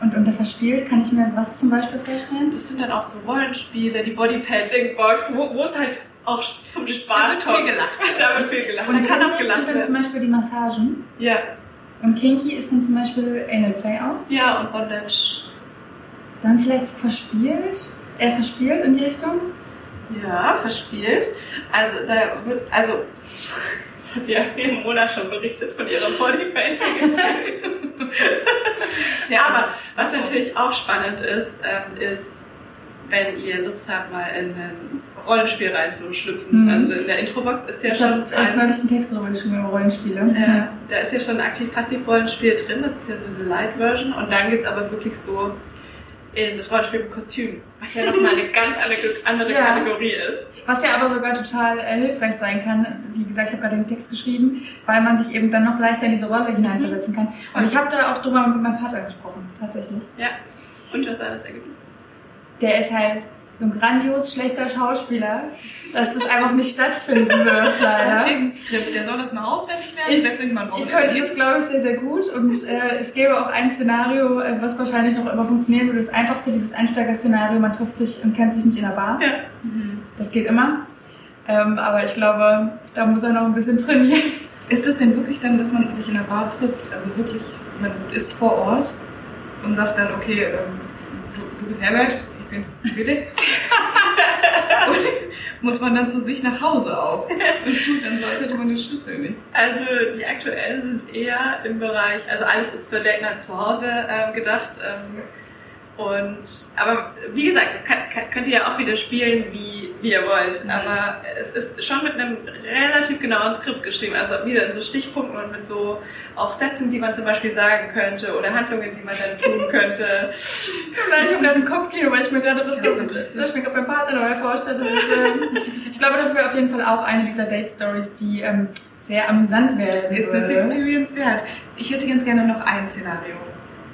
Und unter verspielt kann ich mir was zum Beispiel vorstellen? Das sind dann auch so Rollenspiele, die Bodypainting-Box, wo, wo es halt auch zum Spaß da wird viel gelacht. Da wird viel gelacht. Und da kann auch gelacht sind dann zum Beispiel die Massagen. Ja. Und Kinky ist dann zum Beispiel Anal Play auch. Ja, und Bondage. Dann vielleicht verspielt. Er verspielt in die Richtung. Ja, verspielt. Also da wird, also hat ja Mona schon berichtet von ihrer Bodypainting. ja, aber also, was natürlich auch spannend ist, ähm, ist, wenn ihr Lust habt, mal in ein Rollenspiel reinzuschlüpfen. Mhm. Also in der Introbox ist ja ich schon. Ich habe neulich einen Text darüber geschrieben über Rollenspiele. Ja, da ist ja schon ein aktiv-passiv-Rollenspiel drin. Das ist ja so eine Light-Version. Und dann geht es aber wirklich so in das Rollenspiel mit Kostüm, was ja nochmal eine ganz andere Ja. Kategorie ist. Was ja aber sogar total äh, hilfreich sein kann. Wie gesagt, ich habe gerade den Text geschrieben, weil man sich eben dann noch leichter in diese Rolle hineinversetzen kann. Und ich habe da auch drüber mit meinem Vater gesprochen, tatsächlich. Ja. Und was war das Ergebnis? Der ist halt so ein grandios schlechter Schauspieler, dass das einfach nicht stattfinden wird, Statt dem Skript, der soll das mal auswendig werden. Ich- Ich, mal Ich könnte das, glaube ich, sehr, sehr gut. Und äh, es gäbe auch ein Szenario, äh, was wahrscheinlich noch immer funktionieren würde. Das einfachste, dieses Einsteiger-Szenario, man trifft sich und kennt sich nicht in der Bar. Ja. Mhm. Das geht immer. Ähm, aber ich glaube, da muss er noch ein bisschen trainieren. Ist es denn wirklich dann, dass man sich in der Bar trifft, also wirklich, man ist vor Ort und sagt dann, okay, ähm, du, du bist Herbert, und muss man dann zu sich nach Hause auch und tut dann so, als hätte man den Schlüssel nicht. Also die aktuellen sind eher im Bereich, also alles ist für Date Night zu Hause ähm, gedacht. Ähm, und aber wie gesagt, das kann, kann, könnt ihr ja auch wieder spielen, wie, wie ihr wollt. Mhm. Aber es ist schon mit einem relativ genauen Skript geschrieben. Also wieder in so Stichpunkten und mit so auch Sätzen, die man zum Beispiel sagen könnte oder Handlungen, die man dann tun könnte. Ich habe gerade im Kopfkino, weil ich mir gerade das, Ja, das, das ich mir gerade beim Partner dabei vorstelle. Das ist, ähm, ich glaube, das wäre auf jeden Fall auch eine dieser Date-Stories, die ähm, sehr amüsant werden Ist das. Experience wert? Ich hätte ganz gerne noch ein Szenario.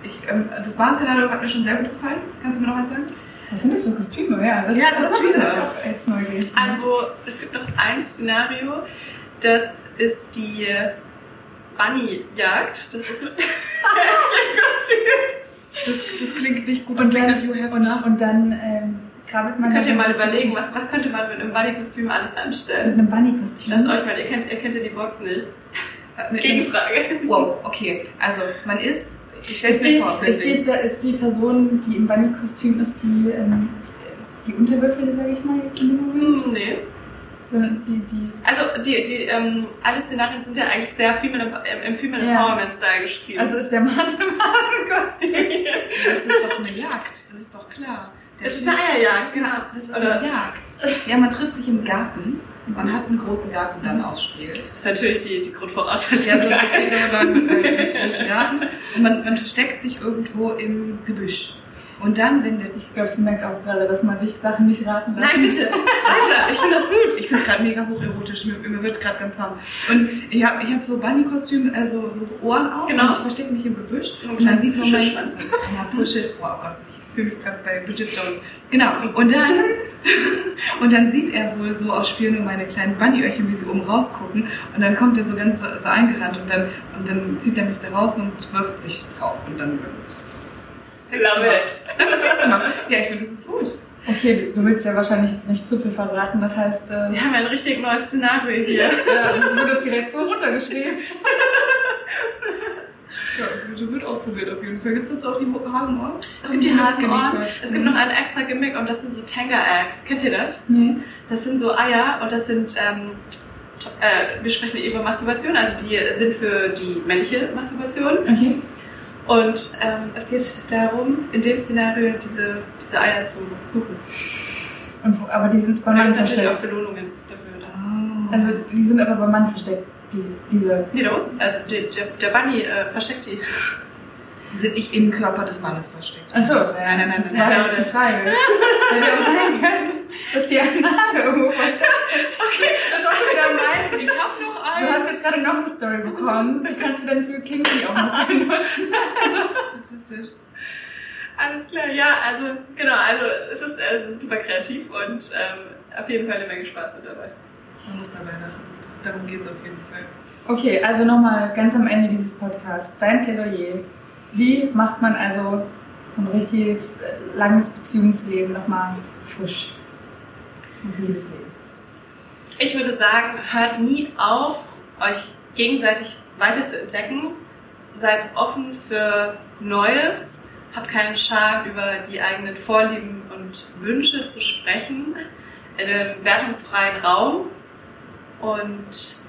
Ich, ähm, das Bahnszenario hat mir schon sehr gut gefallen. Kannst du mir noch eins sagen? Was sind das für Kostüme? Ja, das, Ja, das Kostüme. ich auch jetzt neugierig. Also es gibt noch ein Szenario, das ist die Bunny-Jagd. Das ist mit Das, das klingt nicht gut. und, klingt dann, nach You Have und, Enough. und dann ähm, krabbelt man Könnt ihr mal ein überlegen, was, was könnte man mit einem Bunny-Kostüm alles mit anstellen? einem Bunny-Kostüm. Lasst euch mal, ihr kennt, ihr kennt ja die Box nicht. Mit- Gegenfrage. Wow, okay. Also, man ist, ich stelle es Ist mir die, vor, ist, die, ist die Person, die im Bunny-Kostüm ist, die, ähm, die Unterwürfel, sage ich mal, jetzt in dem Moment? Hm, nee. Die, die Also die, die, ähm, alle Szenarien sind ja eigentlich sehr female, im, im Female Ja. Empowerment-Style geschrieben. Also ist der Mann im Hasenkostüm. Das ist doch eine Jagd, das ist doch klar. Der Es ist eine Eierjagd, das ist eine, genau. Das ist eine Jagd. Ja, man trifft sich im Garten. Man hat einen großen Garten dann aus Spiel. das ist natürlich die, die Grundvoraussetzung. Ja, so beim äh, großen Garten. Und man, man versteckt sich irgendwo im Gebüsch. Und dann, wenn der. Ich glaube, sie merkt auch gerade, dass man dich Sachen nicht raten lässt. Nein, bitte. Weiter, ich finde das gut. Ich finde es gerade mega hocherotisch, mir, mir wird gerade ganz warm. Und ich habe ich hab so Bunny-Kostüm, äh, so, Ohren auf Genau. und ich verstecke mich im Gebüsch. Und Und dann sieht man mein... Fischschwanz. Ja, Bridget, oh Gott, fühle mich gerade bei Bridget Jones. Genau, und dann, und dann sieht er wohl so aus Spiel nur meine kleinen Bunny-Öhrchen, wie sie oben rausgucken. Und dann kommt er so ganz so, eingerannt und dann, und dann zieht er mich da raus und wirft sich drauf. Und dann ups. Love it. Dann wird's. Ja, ich finde, das ist gut. Okay, du willst ja wahrscheinlich jetzt nicht zu viel verraten. Das heißt, äh, Wir haben ja ein richtig neues Szenario hier. ja, das wurde direkt so runtergeschrieben. Ja, das wird ausprobiert auf jeden Fall. Gibt es dazu auch die Hagenohren? Es gibt die Hasenohren. Es gibt noch ein extra Gimmick und das sind so Tanga Eggs. Kennt ihr das? Nee. Das sind so Eier und das sind, ähm, äh, wir sprechen über Masturbation, also die sind für die männliche Masturbation. Okay. Und ähm, es geht darum, in dem Szenario diese, diese Eier zu suchen. Und wo, aber die sind dann Mann gibt es natürlich auch versteckt. Belohnungen dafür. Oh. Also die sind aber beim Mann versteckt. Die, diese. Nee, los. Also der, der, der Bunny äh, versteckt die. die sind nicht im Körper des Mannes versteckt. Achso, Nein, nein, nein, das nein, war nein. jetzt die Frage. Hätte auch sein können, dass die Anlage irgendwo versteckt. Okay, das ist auch schon wieder mein. Ich hab noch Du hast jetzt gerade noch eine Story bekommen. Die kannst du dann für Kinky auch noch benutzen. Fantastisch. Alles klar, ja, also genau, also es ist, es ist super kreativ und ähm, auf jeden Fall eine Menge Spaß mit dabei. Man muss dabei lachen. Das, darum geht's auf jeden Fall. Okay, also nochmal ganz am Ende dieses Podcasts. Dein Plädoyer. Wie macht man also so ein richtiges, äh, langes Beziehungsleben nochmal frisch? Und Liebesleben. Ich würde sagen, hört nie auf, euch gegenseitig weiter zu entdecken. Seid offen für Neues. Habt keinen Scham, über die eigenen Vorlieben und Wünsche zu sprechen. In einem wertungsfreien Raum. Und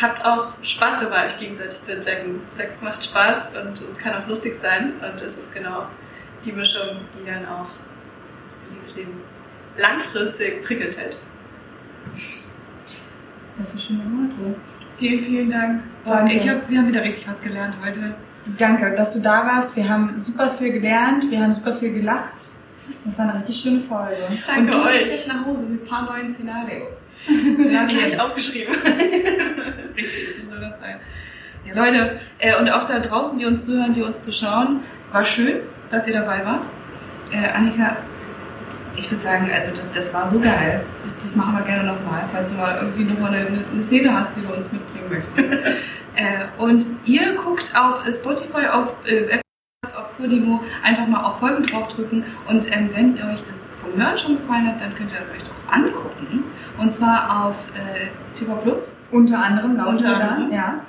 habt auch Spaß dabei, euch gegenseitig zu entdecken. Sex macht Spaß und, und kann auch lustig sein. Und es ist genau die Mischung, die dann auch Liebesleben langfristig prickelt hält. Das sind schöne Worte. Vielen, vielen Dank. Danke. ich hab, wir haben wieder richtig was gelernt heute. Danke, dass du da warst. Wir haben super viel gelernt, wir haben super viel gelacht. Das war eine richtig schöne Folge. Danke Und du euch. jetzt nach Hause mit ein paar neuen Szenarios. Sie haben gleich aufgeschrieben. Richtig, so soll das sein. Ja, Leute, äh, und auch da draußen, die uns zuhören, die uns zuschauen, war schön, dass ihr dabei wart. Äh, Annika, ich würde sagen, also das, das war so geil. Das, das machen wir gerne nochmal, falls du mal irgendwie nochmal eine, eine Szene hast, die du uns mitbringen möchtest. äh, und ihr guckt auf Spotify, auf äh, auf Podimo einfach mal auf Folgen draufdrücken und ähm, wenn euch das vom Hören schon gefallen hat, dann könnt ihr das euch doch angucken und zwar auf äh, TV Plus. Unter anderem, unter anderem, ja.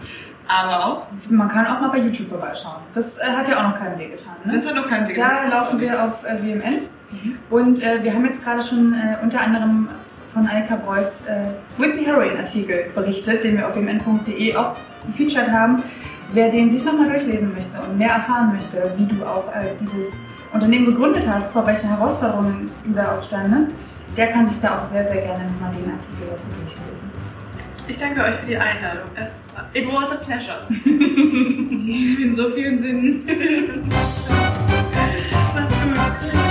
Aber auch. Man kann auch mal bei YouTube vorbeischauen. Das äh, hat ja auch noch keinen Weg getan. Ne? Das hat noch keinen Weg getan. Da laufen wir auf äh, WMN. Mhm. Und äh, wir haben jetzt gerade schon äh, unter anderem von Annika Beuys äh, Whitney Heroin Artikel berichtet, den wir auf wmn.de auch gefeatured haben. Wer den sich nochmal durchlesen möchte und mehr erfahren möchte, wie du auch äh, dieses Unternehmen gegründet hast, vor welchen Herausforderungen du da auch standest, der kann sich da auch sehr, sehr gerne nochmal den Artikel dazu durchlesen. Ich danke euch für die Einladung. It was a pleasure. In so vielen Sinnen. Macht's gut.